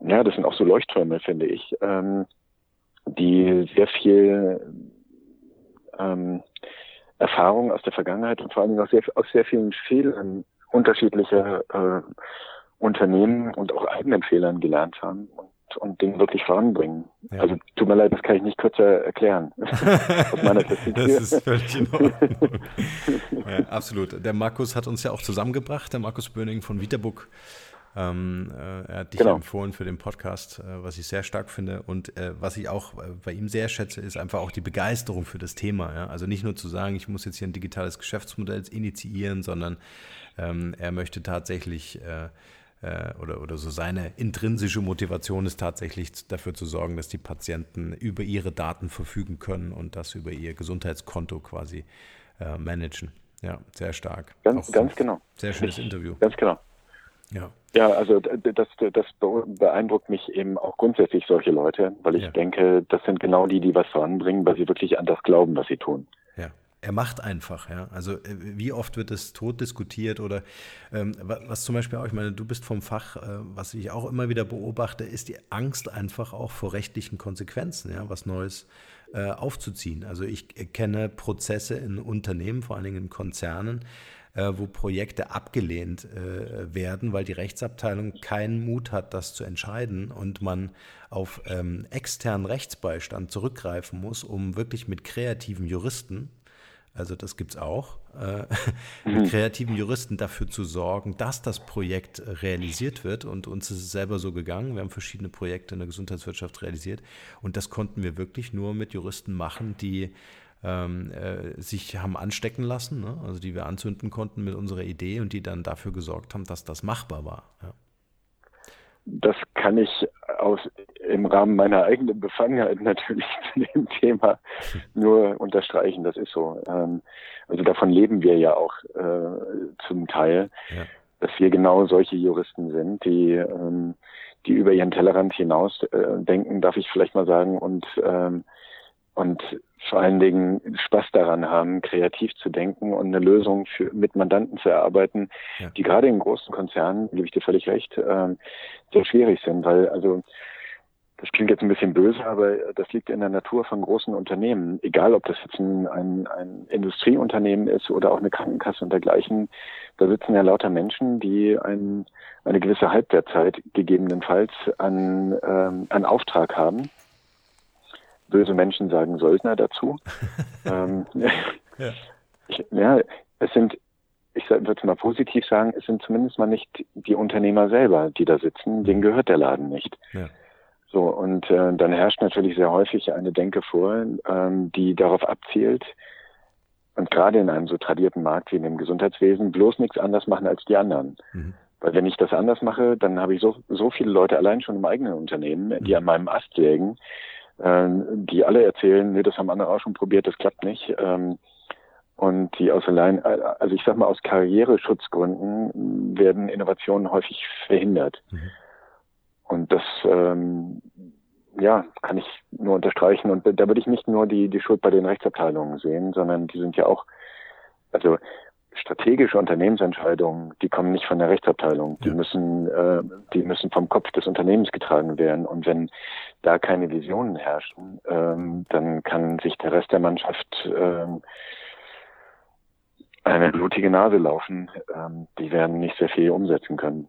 ja, das sind auch so Leuchttürme, finde ich, ähm, die sehr viel ähm, Erfahrung aus der Vergangenheit und vor Dingen aus sehr, aus sehr vielen Fehlern unterschiedlicher äh, Unternehmen und auch eigenen Fehlern gelernt haben und, und Dinge wirklich voranbringen. Ja. Also tut mir leid, das kann ich nicht kürzer erklären. Aus meiner das ist völlig in Ordnung. ja, absolut. Der Markus hat uns ja auch zusammengebracht, der Markus Böning von Vitabook. Ähm, äh, er hat dich genau. empfohlen für den Podcast, äh, was ich sehr stark finde. Und äh, was ich auch äh, bei ihm sehr schätze, ist einfach auch die Begeisterung für das Thema. Ja? Also nicht nur zu sagen, ich muss jetzt hier ein digitales Geschäftsmodell initiieren, sondern ähm, er möchte tatsächlich äh, oder, oder so seine intrinsische Motivation ist tatsächlich dafür zu sorgen, dass die Patienten über ihre Daten verfügen können und das über ihr Gesundheitskonto quasi äh, managen. Ja, sehr stark. Ganz, ganz genau. Sehr schönes Interview. Ganz genau. Ja. Ja, also das, das beeindruckt mich eben auch grundsätzlich solche Leute, weil ich ja. denke, das sind genau die, die was voranbringen, weil sie wirklich an das glauben, was sie tun. Er macht einfach, ja. Also äh, wie oft wird es tot diskutiert oder ähm, was zum Beispiel auch, ich meine, du bist vom Fach, äh, was ich auch immer wieder beobachte, ist die Angst einfach auch vor rechtlichen Konsequenzen, ja, was Neues äh, aufzuziehen. Also ich kenne Prozesse in Unternehmen, vor allen Dingen in Konzernen, äh, wo Projekte abgelehnt äh, werden, weil die Rechtsabteilung keinen Mut hat, das zu entscheiden und man auf ähm, externen Rechtsbeistand zurückgreifen muss, um wirklich mit kreativen Juristen also das gibt es auch, äh, mit mhm. kreativen Juristen dafür zu sorgen, dass das Projekt realisiert wird. Und uns ist es selber so gegangen. Wir haben verschiedene Projekte in der Gesundheitswirtschaft realisiert. Und das konnten wir wirklich nur mit Juristen machen, die ähm, äh, sich haben anstecken lassen, ne? also die wir anzünden konnten mit unserer Idee und die dann dafür gesorgt haben, dass das machbar war. Ja. Das kann ich aus im Rahmen meiner eigenen Befangenheit natürlich zu dem Thema nur unterstreichen. Das ist so. Ähm, also davon leben wir ja auch äh, zum Teil, ja. dass wir genau solche Juristen sind, die ähm, die über ihren Tellerrand hinaus äh, denken, darf ich vielleicht mal sagen, und ähm, und vor allen Dingen Spaß daran haben, kreativ zu denken und eine Lösung für, mit Mandanten zu erarbeiten, ja. die gerade in großen Konzernen, gebe ich dir völlig recht, äh, sehr schwierig sind, weil also das klingt jetzt ein bisschen böse, aber das liegt in der Natur von großen Unternehmen. Egal, ob das jetzt ein, ein, ein Industrieunternehmen ist oder auch eine Krankenkasse und dergleichen. Da sitzen ja lauter Menschen, die ein, eine gewisse Halbwertzeit gegebenenfalls an, ähm, an Auftrag haben böse Menschen sagen Söldner dazu. ähm, ja. Ich, ja, es sind, ich würde es mal positiv sagen, es sind zumindest mal nicht die Unternehmer selber, die da sitzen, denen gehört der Laden nicht. Ja. So, und äh, dann herrscht natürlich sehr häufig eine Denke vor, ähm, die darauf abzielt, und gerade in einem so tradierten Markt wie in dem Gesundheitswesen bloß nichts anders machen als die anderen. Mhm. Weil wenn ich das anders mache, dann habe ich so, so viele Leute allein schon im eigenen Unternehmen, die mhm. an meinem Ast sägen, die alle erzählen, nee, das haben andere auch schon probiert, das klappt nicht. Ähm, und die aus allein, also ich sag mal, aus Karriereschutzgründen werden Innovationen häufig verhindert. Mhm. Und das, ähm, ja, kann ich nur unterstreichen. Und da würde ich nicht nur die, die Schuld bei den Rechtsabteilungen sehen, sondern die sind ja auch, also strategische Unternehmensentscheidungen, die kommen nicht von der Rechtsabteilung. Die ja. müssen, äh, die müssen vom Kopf des Unternehmens getragen werden. Und wenn da keine Visionen herrschen, ähm, dann kann sich der Rest der Mannschaft ähm, eine blutige Nase laufen. Ähm, die werden nicht sehr viel umsetzen können.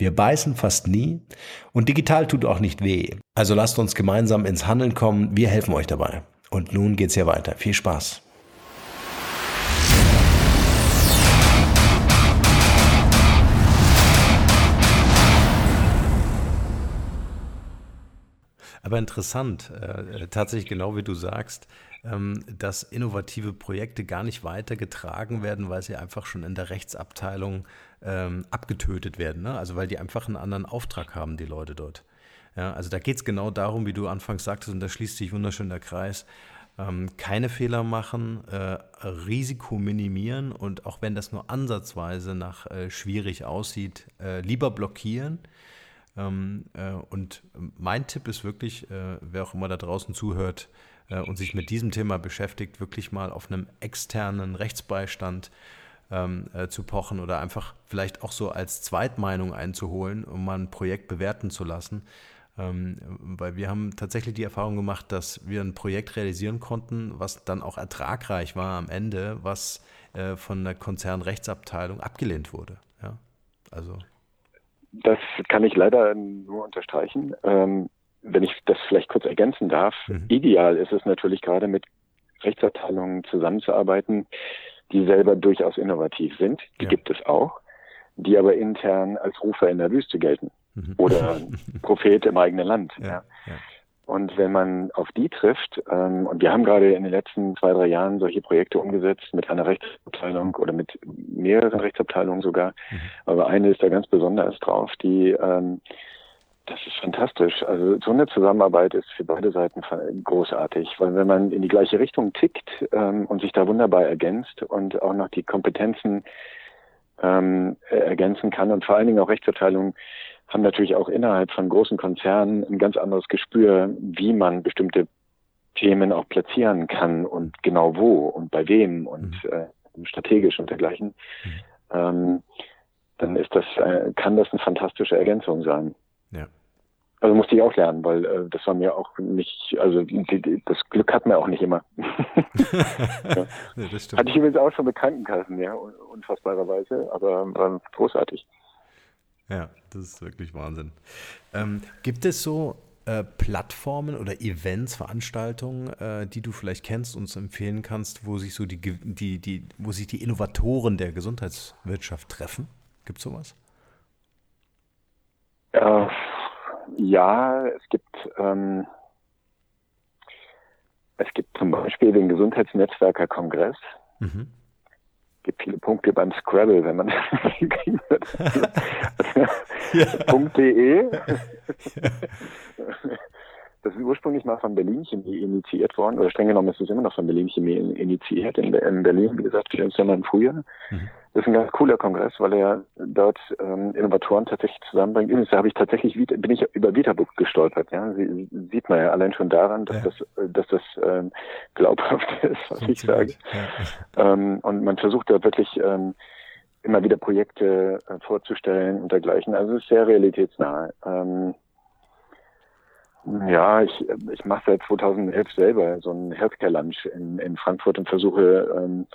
Wir beißen fast nie und digital tut auch nicht weh. Also lasst uns gemeinsam ins Handeln kommen. Wir helfen euch dabei. Und nun geht's hier weiter. Viel Spaß. Aber interessant, äh, tatsächlich genau wie du sagst, ähm, dass innovative Projekte gar nicht weitergetragen werden, weil sie einfach schon in der Rechtsabteilung ähm, abgetötet werden. Ne? Also weil die einfach einen anderen Auftrag haben, die Leute dort. Ja, also da geht es genau darum, wie du anfangs sagtest, und da schließt sich wunderschön der Kreis, ähm, keine Fehler machen, äh, Risiko minimieren und auch wenn das nur ansatzweise nach äh, schwierig aussieht, äh, lieber blockieren. Ähm, äh, und mein Tipp ist wirklich, äh, wer auch immer da draußen zuhört äh, und sich mit diesem Thema beschäftigt, wirklich mal auf einem externen Rechtsbeistand ähm, äh, zu pochen oder einfach vielleicht auch so als Zweitmeinung einzuholen, um mal ein Projekt bewerten zu lassen. Ähm, weil wir haben tatsächlich die Erfahrung gemacht, dass wir ein Projekt realisieren konnten, was dann auch ertragreich war am Ende, was äh, von der Konzernrechtsabteilung abgelehnt wurde. Ja, also. Das kann ich leider nur unterstreichen. Ähm, wenn ich das vielleicht kurz ergänzen darf, mhm. ideal ist es natürlich gerade mit Rechtsabteilungen zusammenzuarbeiten, die selber durchaus innovativ sind, die ja. gibt es auch, die aber intern als Rufer in der Wüste gelten mhm. oder Prophet im eigenen Land. Ja, ja. Und wenn man auf die trifft, ähm, und wir haben gerade in den letzten zwei, drei Jahren solche Projekte umgesetzt mit einer Rechtsabteilung oder mit mehreren Rechtsabteilungen sogar, mhm. aber eine ist da ganz besonders drauf, die ähm, das ist fantastisch. Also so eine Zusammenarbeit ist für beide Seiten großartig, weil wenn man in die gleiche Richtung tickt ähm, und sich da wunderbar ergänzt und auch noch die Kompetenzen ähm, ergänzen kann und vor allen Dingen auch Rechtsverteilung haben natürlich auch innerhalb von großen Konzernen ein ganz anderes Gespür, wie man bestimmte Themen auch platzieren kann und genau wo und bei wem und mhm. äh, strategisch und dergleichen. Mhm. Ähm, dann ist das, äh, kann das eine fantastische Ergänzung sein. Ja. Also musste ich auch lernen, weil äh, das war mir auch nicht, also die, die, das Glück hat man auch nicht immer. ja. nee, das stimmt. Hatte ich übrigens auch schon mit Krankenkassen, ja, unfassbarerweise, aber war großartig. Ja, das ist wirklich Wahnsinn. Ähm, gibt es so äh, Plattformen oder Events, Veranstaltungen, äh, die du vielleicht kennst und uns empfehlen kannst, wo sich so die, die, die, wo sich die Innovatoren der Gesundheitswirtschaft treffen? Gibt es sowas? Ja, ja, es gibt ähm, es gibt zum Beispiel den Gesundheitsnetzwerker Kongress. Mhm. Es gibt viele Punkte beim Scrabble, wenn man das kriegen wird. ja. .de. Ja. Das ist ursprünglich mal von Berlin Chemie initiiert worden, oder streng genommen ist es immer noch von Berlin Chemie initiiert. In, in Berlin, wie gesagt, ja mal im Frühjahr. Mhm. Das ist ein ganz cooler Kongress, weil er dort ähm, Innovatoren tatsächlich zusammenbringt. Übrigens, da habe ich tatsächlich, bin ich über Vitabook gestolpert. Ja, Sie, sieht man ja allein schon daran, dass ja. das, äh, dass das ähm, glaubhaft ist, was ich sage. Ja. Ähm, und man versucht da wirklich ähm, immer wieder Projekte äh, vorzustellen und dergleichen. Also es ist sehr realitätsnah. Ähm, ja, ich, ich mache seit 2011 selber so ein Healthcare Lunch in, in Frankfurt und versuche ähm,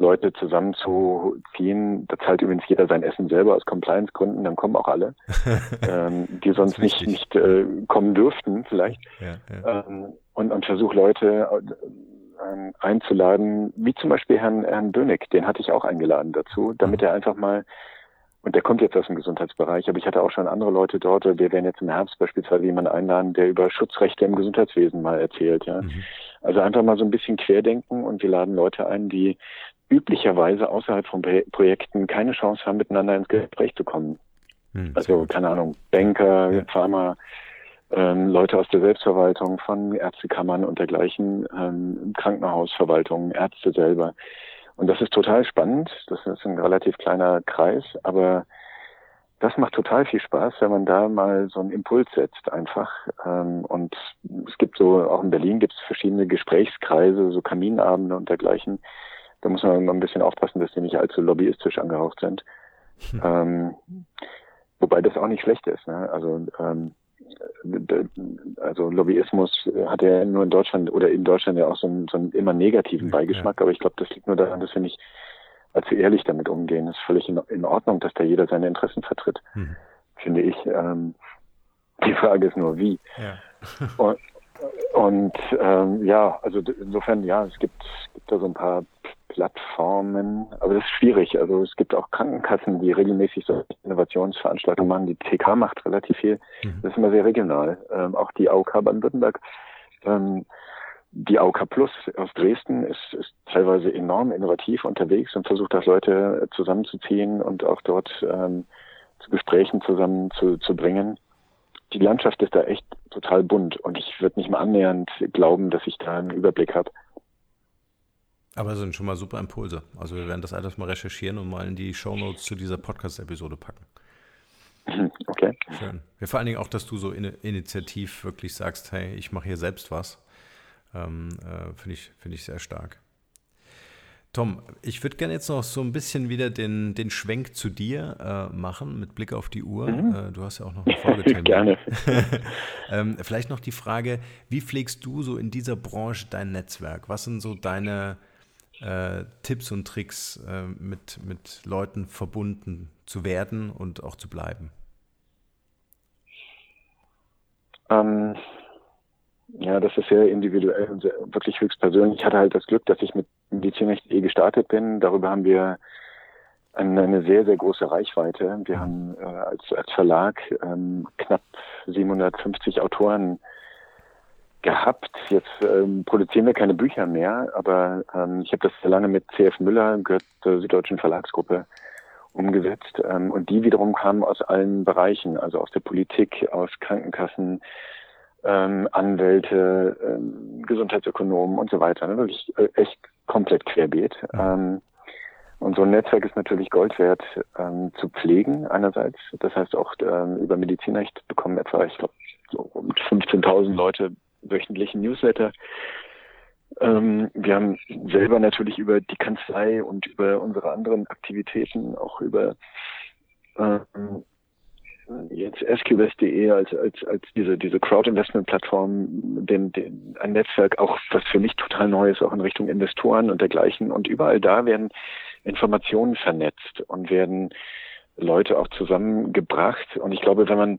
Leute zusammenzuziehen. Da zahlt übrigens jeder sein Essen selber aus Compliance-Gründen, dann kommen auch alle, ähm, die sonst nicht, nicht äh, kommen dürften vielleicht. Ja, ja. Ähm, und, und versuche Leute äh, einzuladen, wie zum Beispiel Herrn, Herrn Bönig, den hatte ich auch eingeladen dazu, damit er einfach mal und der kommt jetzt aus dem Gesundheitsbereich, aber ich hatte auch schon andere Leute dort. Wir werden jetzt im Herbst beispielsweise jemanden einladen, der über Schutzrechte im Gesundheitswesen mal erzählt. Ja. Mhm. Also einfach mal so ein bisschen querdenken und wir laden Leute ein, die üblicherweise außerhalb von Projekten keine Chance haben, miteinander ins Gespräch zu kommen. Hm, also, keine Ahnung, Banker, ja. Pharma, ähm, Leute aus der Selbstverwaltung von Ärztekammern und dergleichen, ähm, Krankenhausverwaltung, Ärzte selber. Und das ist total spannend. Das ist ein relativ kleiner Kreis, aber das macht total viel Spaß, wenn man da mal so einen Impuls setzt einfach. Ähm, und es gibt so, auch in Berlin gibt es verschiedene Gesprächskreise, so Kaminabende und dergleichen. Da muss man immer ein bisschen aufpassen, dass die nicht allzu lobbyistisch angehaucht sind. Hm. Ähm, wobei das auch nicht schlecht ist. Ne? Also ähm, also Lobbyismus hat ja nur in Deutschland oder in Deutschland ja auch so einen, so einen immer negativen Beigeschmack, ja. aber ich glaube, das liegt nur daran, dass wir nicht allzu ehrlich damit umgehen. Es ist völlig in, Ordnung, dass da jeder seine Interessen vertritt, mhm. finde ich. Ähm, die Frage ist nur, wie. Ja. und, und ähm, ja, also insofern, ja, es gibt, gibt da so ein paar Plattformen, aber das ist schwierig. Also es gibt auch Krankenkassen, die regelmäßig so Innovationsveranstaltungen machen. Die TK macht relativ viel. Mhm. Das ist immer sehr regional. Ähm, auch die AOK Baden-Württemberg. Ähm, die AOK Plus aus Dresden ist, ist teilweise enorm innovativ unterwegs und versucht, das Leute zusammenzuziehen und auch dort ähm, zu Gesprächen zusammen zu, zu bringen. Die Landschaft ist da echt total bunt und ich würde nicht mal annähernd glauben, dass ich da einen Überblick habe. Aber es sind schon mal super Impulse. Also wir werden das alles mal recherchieren und mal in die Shownotes zu dieser Podcast-Episode packen. Okay. Schön. Ja, vor allen Dingen auch, dass du so in, initiativ wirklich sagst, hey, ich mache hier selbst was. Ähm, äh, Finde ich, find ich sehr stark. Tom, ich würde gerne jetzt noch so ein bisschen wieder den, den Schwenk zu dir äh, machen mit Blick auf die Uhr. Mhm. Äh, du hast ja auch noch einen Folgetermin. gerne. ähm, vielleicht noch die Frage, wie pflegst du so in dieser Branche dein Netzwerk? Was sind so deine äh, Tipps und Tricks, äh, mit, mit Leuten verbunden zu werden und auch zu bleiben? Ähm, ja, das ist sehr individuell und sehr, wirklich höchst persönlich. Ich hatte halt das Glück, dass ich mit Medizinrecht eh gestartet bin. Darüber haben wir eine, eine sehr, sehr große Reichweite. Wir haben äh, als, als Verlag ähm, knapp 750 Autoren gehabt. Jetzt ähm, produzieren wir keine Bücher mehr, aber ähm, ich habe das sehr lange mit CF Müller, gehört zur Süddeutschen Verlagsgruppe, umgesetzt. Ähm, und die wiederum kamen aus allen Bereichen, also aus der Politik, aus Krankenkassen, ähm, Anwälte, ähm, Gesundheitsökonomen und so weiter. Ne? Wirklich äh, echt komplett querbeet. Ähm, und so ein Netzwerk ist natürlich Gold wert ähm, zu pflegen einerseits. Das heißt auch ähm, über Medizinrecht bekommen etwa, ich glaube, so rund 15.000 Leute wöchentlichen Newsletter. Ähm, wir haben selber natürlich über die Kanzlei und über unsere anderen Aktivitäten, auch über ähm, jetzt SQS.de als, als, als diese, diese Crowd-Investment-Plattform, den, den, ein Netzwerk, auch was für mich total neu ist, auch in Richtung Investoren und dergleichen. Und überall da werden Informationen vernetzt und werden Leute auch zusammengebracht. Und ich glaube, wenn man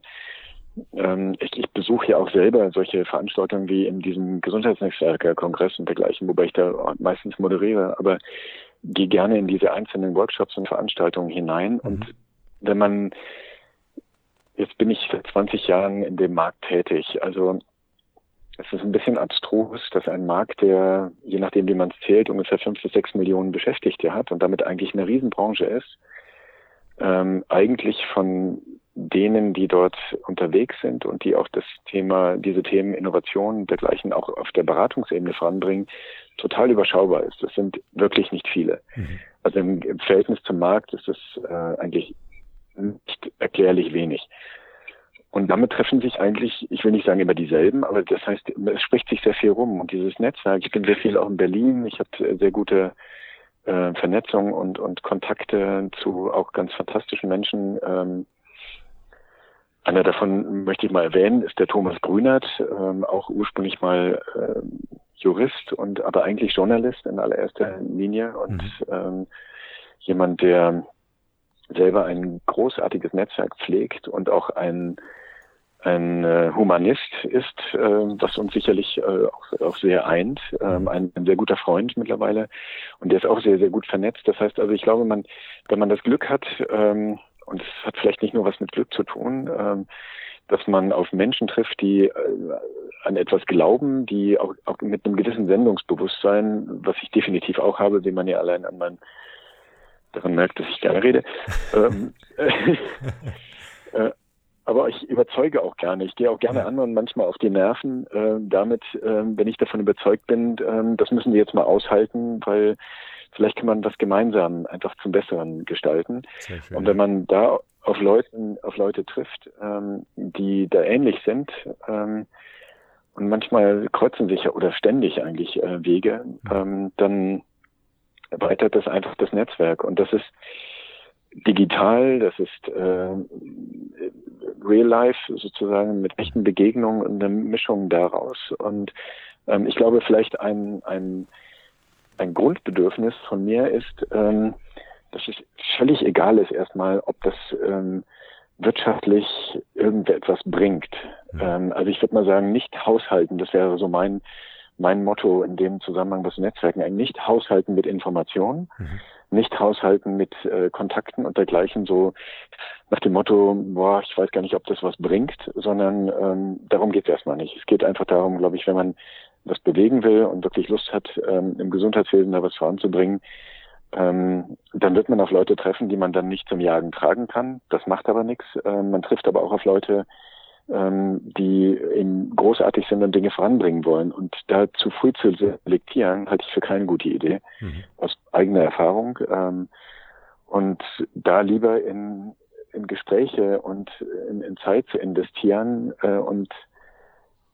ähm, ich, ich besuche ja auch selber solche Veranstaltungen wie in diesem Gesundheitsnetzwerker-Kongress und dergleichen, wobei ich da meistens moderiere, aber gehe gerne in diese einzelnen Workshops und Veranstaltungen hinein. Mhm. Und wenn man, jetzt bin ich seit 20 Jahren in dem Markt tätig, also es ist ein bisschen abstrus, dass ein Markt, der, je nachdem wie man es zählt, ungefähr fünf bis sechs Millionen Beschäftigte hat und damit eigentlich eine Riesenbranche ist, ähm, eigentlich von denen, die dort unterwegs sind und die auch das Thema, diese Themen Innovation und dergleichen auch auf der Beratungsebene voranbringen, total überschaubar ist. Das sind wirklich nicht viele. Mhm. Also im, im, Verhältnis zum Markt ist das äh, eigentlich nicht erklärlich wenig. Und damit treffen sich eigentlich, ich will nicht sagen immer dieselben, aber das heißt, es spricht sich sehr viel rum. Und dieses Netzwerk, ich bin sehr viel auch in Berlin, ich habe sehr gute äh, Vernetzung und, und Kontakte zu auch ganz fantastischen Menschen, ähm, einer davon möchte ich mal erwähnen, ist der Thomas Grünert, ähm, auch ursprünglich mal ähm, Jurist und aber eigentlich Journalist in allererster Linie und mhm. ähm, jemand, der selber ein großartiges Netzwerk pflegt und auch ein ein äh, Humanist ist, äh, was uns sicherlich äh, auch, auch sehr eint, ähm, ein, ein sehr guter Freund mittlerweile und der ist auch sehr, sehr gut vernetzt. Das heißt also, ich glaube, man, wenn man das Glück hat, ähm, und es hat vielleicht nicht nur was mit Glück zu tun, ähm, dass man auf Menschen trifft, die äh, an etwas glauben, die auch, auch mit einem gewissen Sendungsbewusstsein, was ich definitiv auch habe, wie man ja allein an meinem daran merkt, dass ich gerne rede. ähm, äh, aber ich überzeuge auch gerne. Ich gehe auch gerne anderen manchmal auf die Nerven äh, damit, äh, wenn ich davon überzeugt bin, äh, das müssen wir jetzt mal aushalten, weil vielleicht kann man was gemeinsam einfach zum Besseren gestalten. Und wenn man da auf Leuten, auf Leute trifft, ähm, die da ähnlich sind, ähm, und manchmal kreuzen sich ja oder ständig eigentlich äh, Wege, ähm, dann erweitert das einfach das Netzwerk. Und das ist digital, das ist äh, real life sozusagen mit echten Begegnungen und eine Mischung daraus. Und ähm, ich glaube, vielleicht ein, ein, ein Grundbedürfnis von mir ist, ähm, dass es völlig egal ist erstmal, ob das ähm, wirtschaftlich irgendetwas bringt. Ja. Ähm, also ich würde mal sagen, nicht haushalten, das wäre so mein mein Motto in dem Zusammenhang, was Netzwerken eigentlich nicht haushalten mit Informationen, mhm. nicht haushalten mit äh, Kontakten und dergleichen so nach dem Motto, boah, ich weiß gar nicht, ob das was bringt, sondern ähm, darum geht es erstmal nicht. Es geht einfach darum, glaube ich, wenn man was bewegen will und wirklich Lust hat, ähm, im Gesundheitswesen da was voranzubringen, ähm, dann wird man auf Leute treffen, die man dann nicht zum Jagen tragen kann. Das macht aber nichts. Ähm, man trifft aber auch auf Leute, ähm, die eben großartig sind und Dinge voranbringen wollen. Und da zu früh zu selektieren, halte ich für keine gute Idee, mhm. aus eigener Erfahrung. Ähm, und da lieber in, in Gespräche und in, in Zeit zu investieren äh, und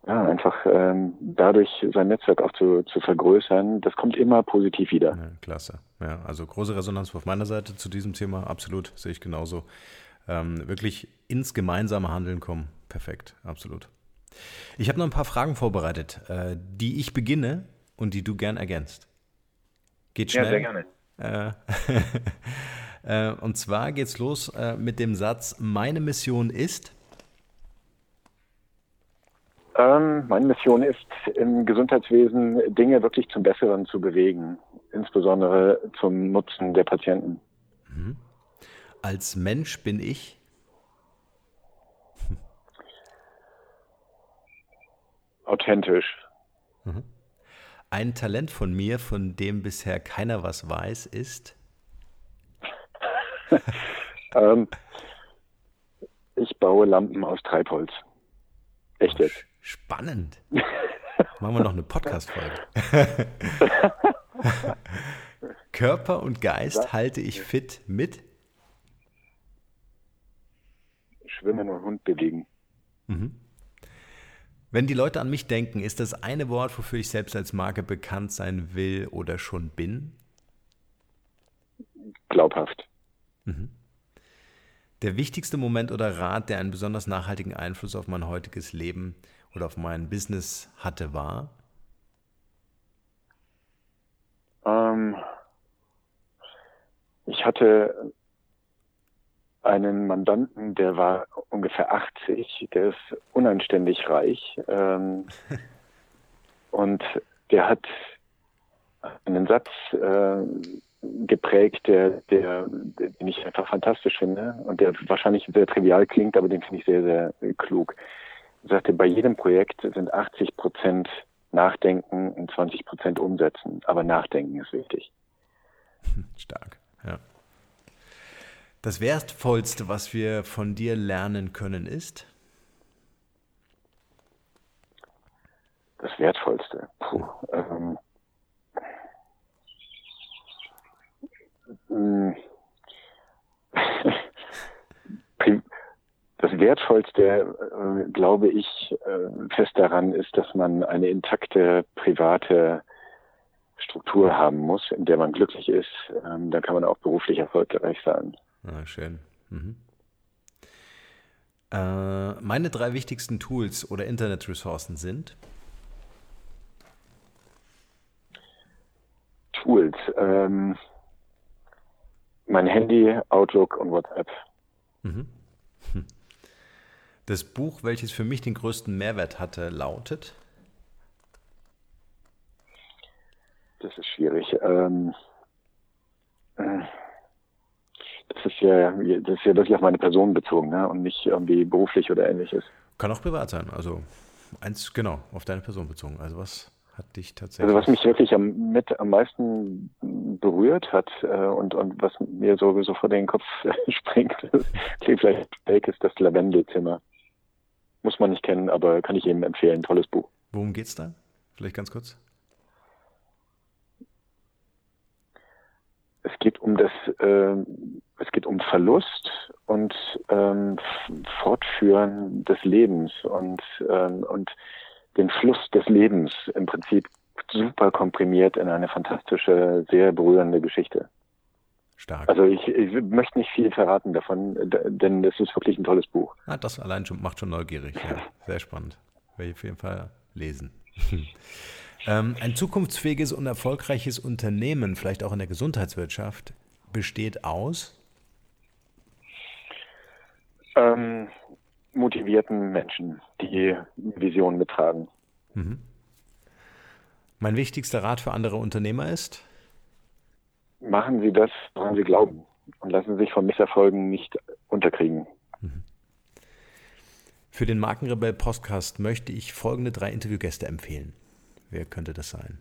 ja, einfach ähm, dadurch sein Netzwerk auch zu, zu vergrößern, das kommt immer positiv wieder. Ja, klasse. Ja, also große Resonanz auf meiner Seite zu diesem Thema, absolut, sehe ich genauso. Ähm, wirklich ins gemeinsame Handeln kommen. Perfekt, absolut. Ich habe noch ein paar Fragen vorbereitet, äh, die ich beginne und die du gern ergänzt. Geht schnell. Ja, sehr gerne. Äh, äh, und zwar geht's los äh, mit dem Satz: Meine Mission ist. Ähm, meine Mission ist, im Gesundheitswesen Dinge wirklich zum Besseren zu bewegen, insbesondere zum Nutzen der Patienten. Mhm. Als Mensch bin ich. authentisch. Mhm. Ein Talent von mir, von dem bisher keiner was weiß, ist? ähm, ich baue Lampen aus Treibholz. Echt jetzt. Spannend. Machen wir noch eine Podcast-Folge. Körper und Geist halte ich fit mit? Schwimmen und Hund bewegen. Mhm. Wenn die Leute an mich denken, ist das eine Wort, wofür ich selbst als Marke bekannt sein will oder schon bin? Glaubhaft. Mhm. Der wichtigste Moment oder Rat, der einen besonders nachhaltigen Einfluss auf mein heutiges Leben oder auf mein Business hatte, war? Ähm, ich hatte einen Mandanten, der war ungefähr 80, der ist unanständig reich ähm, und der hat einen Satz äh, geprägt, der, der, den ich einfach fantastisch finde und der wahrscheinlich sehr trivial klingt, aber den finde ich sehr, sehr klug. Sagte, bei jedem Projekt sind 80 Prozent Nachdenken und 20 Prozent Umsetzen, aber Nachdenken ist wichtig. Stark, ja. Das Wertvollste, was wir von dir lernen können, ist? Das Wertvollste. Puh, ähm, hm. das Wertvollste, äh, glaube ich, äh, fest daran ist, dass man eine intakte private Struktur haben muss, in der man glücklich ist. Ähm, dann kann man auch beruflich erfolgreich sein. Ah, schön. Mhm. Äh, meine drei wichtigsten Tools oder Internetressourcen sind? Tools. Ähm, mein Handy, Outlook und WhatsApp. Mhm. Das Buch, welches für mich den größten Mehrwert hatte, lautet? Das ist schwierig. Ähm, äh, das ist ja, das ist ja wirklich auf meine Person bezogen ne? und nicht irgendwie beruflich oder ähnliches. Kann auch privat sein, also. eins, genau, auf deine Person bezogen. Also was hat dich tatsächlich. Also was mich wirklich am, mit am meisten berührt hat äh, und, und was mir sowieso vor den Kopf springt, klingt vielleicht fake, ist das Lavendelzimmer. Muss man nicht kennen, aber kann ich jedem empfehlen. Tolles Buch. Worum geht's da? Vielleicht ganz kurz. Es geht um das, äh, es geht um Verlust und ähm, Fortführen des Lebens und ähm, und den Fluss des Lebens im Prinzip super komprimiert in eine fantastische, sehr berührende Geschichte. Stark. Also ich, ich möchte nicht viel verraten davon, denn es ist wirklich ein tolles Buch. Ah, das allein schon macht schon neugierig. Ja, sehr spannend. Werde ich auf jeden Fall lesen. ähm, ein zukunftsfähiges und erfolgreiches Unternehmen, vielleicht auch in der Gesundheitswirtschaft, besteht aus? Ähm, motivierten Menschen, die Vision mittragen. Mhm. Mein wichtigster Rat für andere Unternehmer ist? Machen Sie das, woran Sie glauben und lassen Sie sich von Misserfolgen nicht unterkriegen. Mhm. Für den Markenrebell Podcast möchte ich folgende drei Interviewgäste empfehlen. Wer könnte das sein?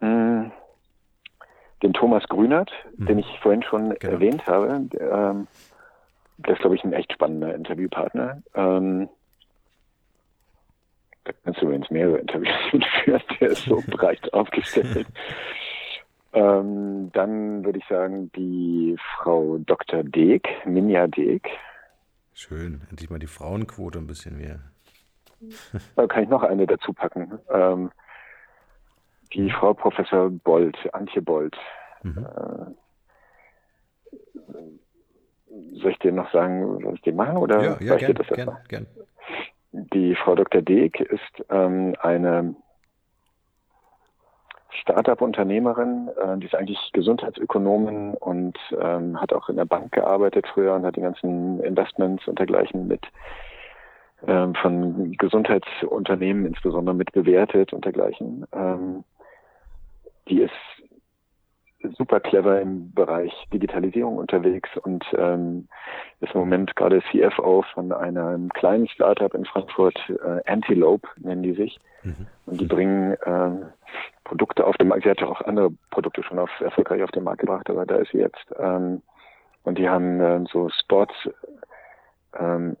Hm, den Thomas Grünert, mhm. den ich vorhin schon genau. erwähnt habe. Ähm, der ist, glaube ich, ein echt spannender Interviewpartner. Ähm, da kannst du übrigens mehrere Interviews mitführen, der ist so breit aufgestellt. Ähm, dann würde ich sagen, die Frau Dr. Deek, Minja Deek. Schön, endlich mal die Frauenquote ein bisschen mehr. Da kann ich noch eine dazu packen. Ähm, die Frau Professor Bold, Antje Bold. Mhm. Äh, soll ich dir noch sagen, was ich dir machen oder ja, ja, gern, gern, gern. Die Frau Dr. Deek ist ähm, eine Startup-Unternehmerin, äh, die ist eigentlich Gesundheitsökonomin und ähm, hat auch in der Bank gearbeitet früher und hat die ganzen Investments und dergleichen mit ähm, von Gesundheitsunternehmen insbesondere mit bewertet und dergleichen. Ähm, die ist super clever im Bereich Digitalisierung unterwegs und ähm, ist im Moment gerade CFO von einem kleinen Startup in Frankfurt, äh, Antelope nennen die sich. Mhm. Und die bringen ähm, Produkte auf den Markt. Sie hat ja auch andere Produkte schon auf, erfolgreich auf den Markt gebracht, aber da ist sie jetzt. Ähm, und die haben ähm, so Sportswear ähm,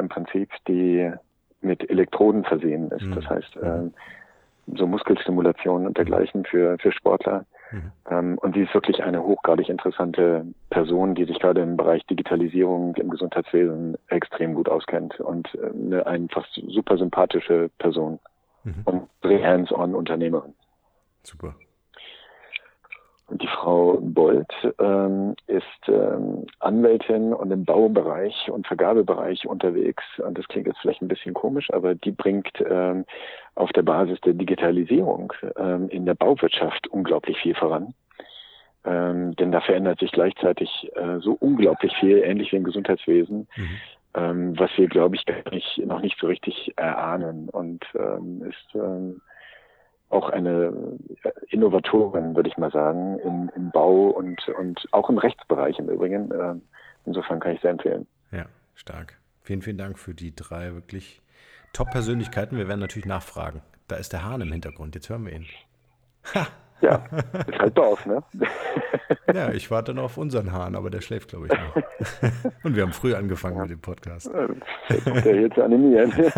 im Prinzip, die mit Elektroden versehen ist. Mhm. Das heißt, ähm, so Muskelstimulation und dergleichen für, für Sportler. Mhm. Ähm, und sie ist wirklich eine hochgradig interessante Person, die sich gerade im Bereich Digitalisierung im Gesundheitswesen extrem gut auskennt und äh, eine einfach super sympathische Person mhm. und sehr hands-on Unternehmerin. Super. Die Frau Bolt ähm, ist ähm, Anwältin und im Baubereich und Vergabebereich unterwegs. Und das klingt jetzt vielleicht ein bisschen komisch, aber die bringt ähm, auf der Basis der Digitalisierung ähm, in der Bauwirtschaft unglaublich viel voran. Ähm, denn da verändert sich gleichzeitig äh, so unglaublich viel, ähnlich wie im Gesundheitswesen, mhm. ähm, was wir, glaube ich, gar nicht, noch nicht so richtig erahnen. Und ähm, ist ähm, auch eine Innovatorin, würde ich mal sagen, im, im Bau und, und auch im Rechtsbereich im Übrigen. Äh, insofern kann ich sehr empfehlen. Ja, stark. Vielen, vielen Dank für die drei wirklich Top-Persönlichkeiten. Wir werden natürlich nachfragen. Da ist der Hahn im Hintergrund. Jetzt hören wir ihn. Ha. Ja, ist halt Dorf, ne? Ja, ich warte noch auf unseren Hahn, aber der schläft, glaube ich, noch. Und wir haben früh angefangen mit dem Podcast. Der hier zu animieren.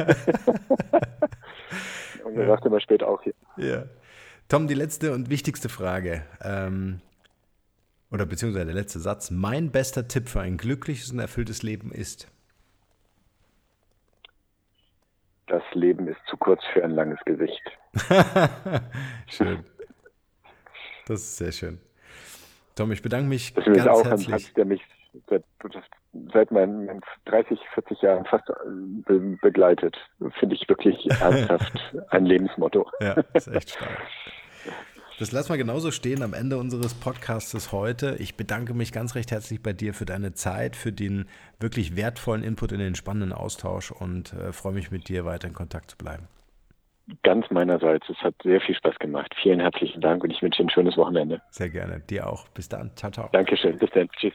Und er ja. sagt immer später auch hier. Ja. Tom, die letzte und wichtigste Frage. Ähm, oder beziehungsweise der letzte Satz. Mein bester Tipp für ein glückliches und erfülltes Leben ist? Das Leben ist zu kurz für ein langes Gesicht. schön. Das ist sehr schön. Tom, ich bedanke mich das ganz ist auch herzlich. Ein Satz, der mich seit, seit meinen 30, 40 Jahren fast be begleitet. Finde ich wirklich ernsthaft ein Lebensmotto. Ja, ist echt stark. Das lassen wir genauso stehen am Ende unseres Podcasts heute. Ich bedanke mich ganz recht herzlich bei dir für deine Zeit, für den wirklich wertvollen Input in den spannenden Austausch und äh, freue mich mit dir weiter in Kontakt zu bleiben. Ganz meinerseits. Es hat sehr viel Spaß gemacht. Vielen herzlichen Dank und ich wünsche dir ein schönes Wochenende. Sehr gerne. Dir auch. Bis dann. Ciao, ciao. Dankeschön. Bis dann. Tschüss.